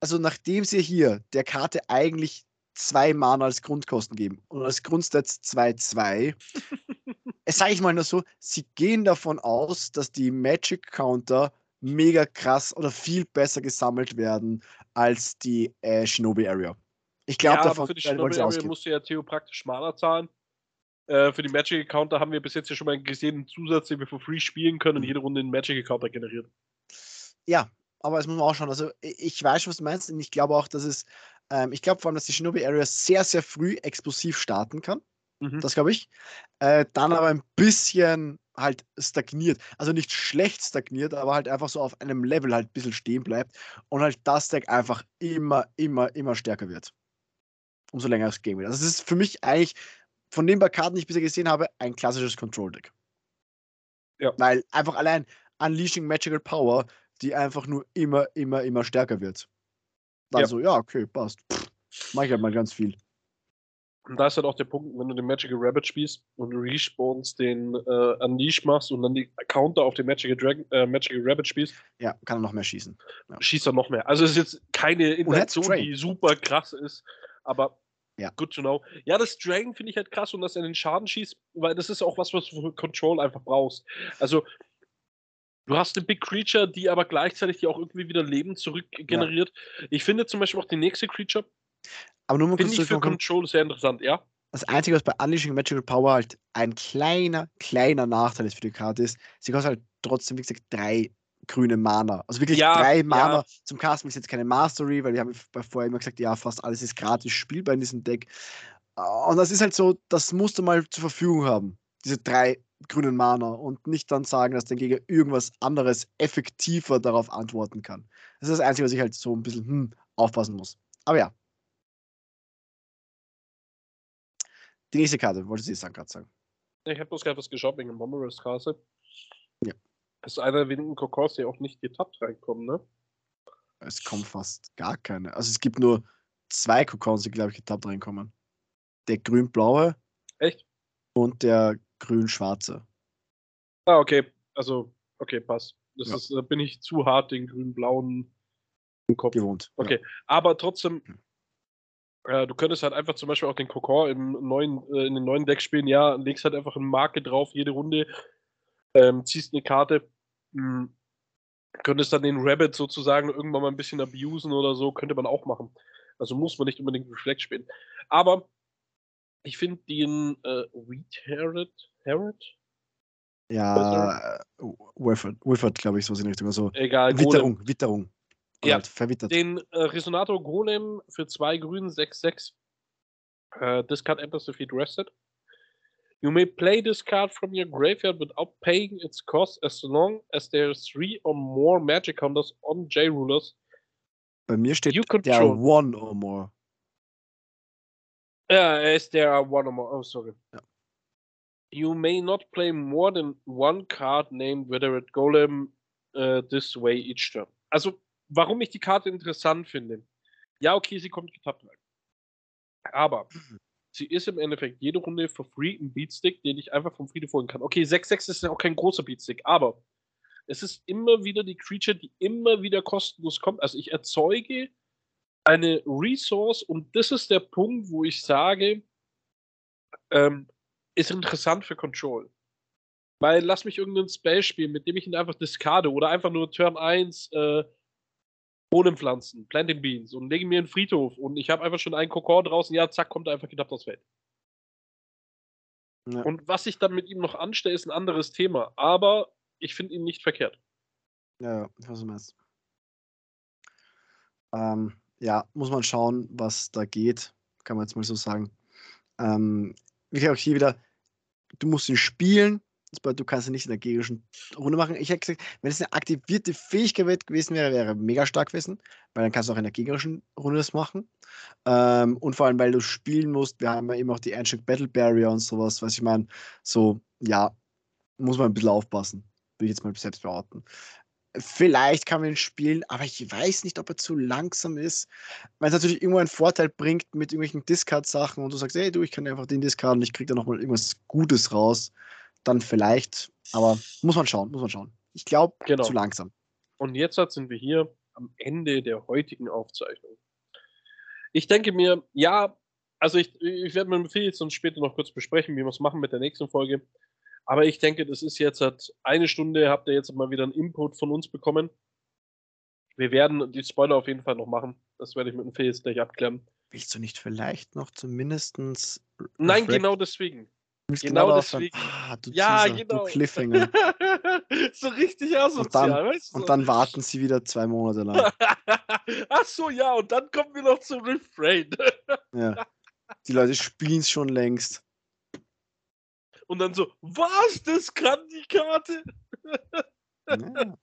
also nachdem sie hier der Karte eigentlich zwei Mana als Grundkosten geben und als Grundstats 2-2, sage ich mal nur so, sie gehen davon aus, dass die Magic Counter mega krass oder viel besser gesammelt werden als die äh, Shinobi Area. Ich glaube, ja, davon für die Shinobi Area musst du ja Theo praktisch Mana zahlen. Äh, für die Magic Counter haben wir bis jetzt ja schon mal gesehen, einen Zusatz, den wir for free spielen können und mhm. jede Runde einen Magic Counter generiert. Ja, aber es muss man auch schauen. Also, ich weiß schon, was du meinst, und ich glaube auch, dass es, ähm, ich glaube vor allem, dass die Shinobi Area sehr, sehr früh explosiv starten kann. Mhm. Das glaube ich. Äh, dann aber ein bisschen halt stagniert. Also nicht schlecht stagniert, aber halt einfach so auf einem Level halt ein bisschen stehen bleibt und halt das Deck einfach immer, immer, immer stärker wird. Umso länger es Game wird. Also es ist für mich eigentlich von den paar Karten, die ich bisher gesehen habe, ein klassisches Control-Deck. Ja. Weil einfach allein Unleashing Magical Power, die einfach nur immer, immer, immer stärker wird. Dann ja. so, ja, okay, passt. Pff, mach ich halt mal ganz viel. Und da ist halt auch der Punkt, wenn du den Magical Rabbit spielst und du respawnst den äh, Unleash machst und dann die Counter auf den Magical, Dragon, äh, Magical Rabbit spielst. Ja, kann er noch mehr schießen. Ja. Schießt er noch mehr. Also es ist jetzt keine Interaktion, die super krass ist, aber ja. good to know. Ja, das Dragon finde ich halt krass und dass er den Schaden schießt, weil das ist auch was, was du für Control einfach brauchst. Also Du hast eine Big Creature, die aber gleichzeitig die auch irgendwie wieder Leben zurückgeneriert. Ja. Ich finde zum Beispiel auch die nächste Creature, aber nur mal Finde ich für Control sehr interessant, ja? Das Einzige, was bei Unleashing Magical Power halt ein kleiner, kleiner Nachteil ist für die Karte ist, sie kostet halt trotzdem, wie gesagt, drei grüne Mana. Also wirklich ja, drei Mana ja. zum Casten ist jetzt keine Mastery, weil wir haben vorher immer gesagt, ja, fast alles ist gratis spielbar in diesem Deck. Und das ist halt so, das musst du mal zur Verfügung haben, diese drei grünen Mana und nicht dann sagen, dass dein Gegner irgendwas anderes effektiver darauf antworten kann. Das ist das Einzige, was ich halt so ein bisschen hm, aufpassen muss. Aber ja. Die nächste Karte, du jetzt gerade sagen? Ich habe bloß gerade was geschaut wegen Momoras Karte. Ja. Das ist einer der wenigen Kokos, die auch nicht getappt reinkommen, ne? Es kommen fast gar keine. Also es gibt nur zwei Kokons, die, glaube ich, getappt reinkommen. Der grün-blaue. Echt? Und der grün-schwarze. Ah, okay. Also, okay, passt. Das ja. ist, da bin ich zu hart den grün-blauen im Kopf. Gewohnt. Okay. Ja. Aber trotzdem, äh, du könntest halt einfach zum Beispiel auch den Kokor im neuen, äh, in den neuen Deck spielen, ja, legst halt einfach eine Marke drauf, jede Runde, ähm, ziehst eine Karte, mh, hm, könntest dann den Rabbit sozusagen irgendwann mal ein bisschen abusen oder so, könnte man auch machen. Also muss man nicht unbedingt Reflect spielen. Aber ich finde den äh, Wheat Harrod, Harrod? Ja, Wifford, Wifford glaube ich, so in Richtung. Also Egal, Witterung, Golem. Witterung. Ja, halt verwittert. Den äh, Resonator Golem für zwei Grün 6-6. Uh, this card enters the field rested. You may play this card from your graveyard without paying its cost as long as there are three or more magic counters on J-Rulers. Bei mir steht there are one or more. Ja, uh, there are one or more. Oh, sorry. Ja. You may not play more than one card named Veteran Golem uh, this way each turn. Also, warum ich die Karte interessant finde. Ja, okay, sie kommt getappt rein. Aber sie ist im Endeffekt jede Runde for free ein Beatstick, den ich einfach vom Friedhof holen kann. Okay, 6-6 ist ja auch kein großer Beatstick, aber es ist immer wieder die Creature, die immer wieder kostenlos kommt. Also ich erzeuge eine Resource und das ist der Punkt, wo ich sage, ähm, ist interessant für Control. Weil lass mich irgendeinen Spell spielen, mit dem ich ihn einfach discarte oder einfach nur Turn 1 äh, Bohnenpflanzen, Planting Beans und lege mir einen Friedhof und ich habe einfach schon einen Kokon draußen, ja, zack, kommt er einfach gedappt aufs Feld. Ja. Und was ich dann mit ihm noch anstelle, ist ein anderes Thema. Aber ich finde ihn nicht verkehrt. Ja, was du meinst. Ähm, ja, muss man schauen, was da geht. Kann man jetzt mal so sagen. Ähm, wie auch hier wieder, du musst ihn spielen, du kannst ihn nicht in der gegnerischen Runde machen. Ich hätte gesagt, wenn es eine aktivierte Fähigkeit gewesen wäre, wäre mega stark gewesen, weil dann kannst du auch in der gegnerischen Runde das machen. Ähm, und vor allem, weil du spielen musst, wir haben ja eben auch die Ancient Battle Barrier und sowas, was ich meine, so, ja, muss man ein bisschen aufpassen, will ich jetzt mal selbst behaupten. Vielleicht kann man ihn spielen, aber ich weiß nicht, ob er zu langsam ist. Weil es natürlich irgendwo einen Vorteil bringt mit irgendwelchen Discard-Sachen und du sagst, hey du, ich kann einfach den Discard und ich krieg da nochmal irgendwas Gutes raus dann vielleicht, aber muss man schauen, muss man schauen. Ich glaube, genau. zu langsam. Und jetzt sind wir hier am Ende der heutigen Aufzeichnung. Ich denke mir, ja, also ich, ich werde mit Phil jetzt uns später noch kurz besprechen, wie wir es machen mit der nächsten Folge. Aber ich denke, das ist jetzt halt eine Stunde, habt ihr jetzt mal wieder einen Input von uns bekommen. Wir werden die Spoiler auf jeden Fall noch machen. Das werde ich mit dem jetzt gleich abklären. Willst du nicht vielleicht noch zumindestens. Nein, genau deswegen. Genau deswegen. Ah, du ja, Teaser, genau. Du Cliffhanger. so richtig asozial, und dann, weißt du? Und dann warten sie wieder zwei Monate lang. Ach so, ja, und dann kommen wir noch zum Refrain. ja. Die Leute spielen es schon längst. Und dann so, was? Das kann die Karte? ja.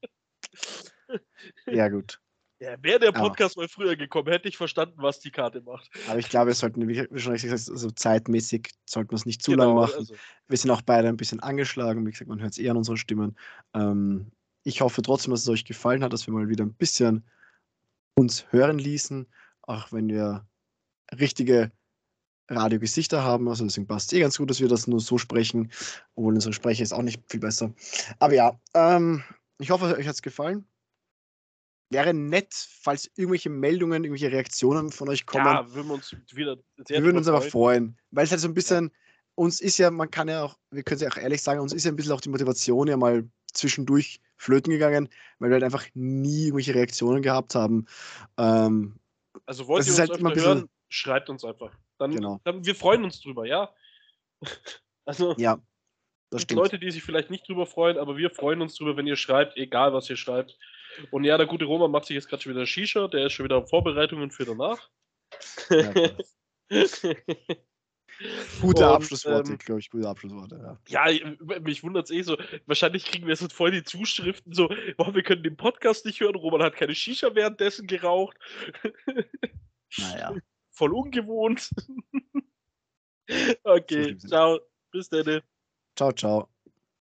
ja, gut. Ja, wäre der Podcast ja. mal früher gekommen, hätte ich verstanden, was die Karte macht. Aber ich glaube, wir sollten, wie schon richtig gesagt, also zeitmäßig sollten wir es nicht zu genau, lang machen. Also. Wir sind auch beide ein bisschen angeschlagen. Wie gesagt, man hört es eher an unseren Stimmen. Ähm, ich hoffe trotzdem, dass es euch gefallen hat, dass wir mal wieder ein bisschen uns hören ließen, auch wenn wir richtige Radiogesichter haben. Also deswegen passt es eh ganz gut, dass wir das nur so sprechen, obwohl unsere Sprecher ist auch nicht viel besser. Aber ja, ähm, ich hoffe, euch hat es gefallen wäre nett, falls irgendwelche Meldungen, irgendwelche Reaktionen von euch kommen. Ja, würden wir uns wieder Wir würden uns aber freuen, weil es halt so ein bisschen, ja. uns ist ja, man kann ja auch, wir können es ja auch ehrlich sagen, uns ist ja ein bisschen auch die Motivation ja mal zwischendurch flöten gegangen, weil wir halt einfach nie irgendwelche Reaktionen gehabt haben. Ähm, also wollt ihr uns halt immer hören, schreibt uns einfach. Dann, genau. dann wir freuen uns drüber, ja. Also, ja, das gibt Leute, die sich vielleicht nicht drüber freuen, aber wir freuen uns drüber, wenn ihr schreibt, egal was ihr schreibt. Und ja, der gute Roman macht sich jetzt gerade schon wieder Shisha, der ist schon wieder in Vorbereitungen für danach. Ja, Gute und, Abschlussworte, ähm, glaube ich, gute Abschlussworte. Ja, ja mich wundert es eh so. Wahrscheinlich kriegen wir jetzt voll die Zuschriften so, boah, wir können den Podcast nicht hören, Roman hat keine Shisha währenddessen geraucht. Naja. voll ungewohnt. okay, ciao. Bis dann. Ciao, ciao.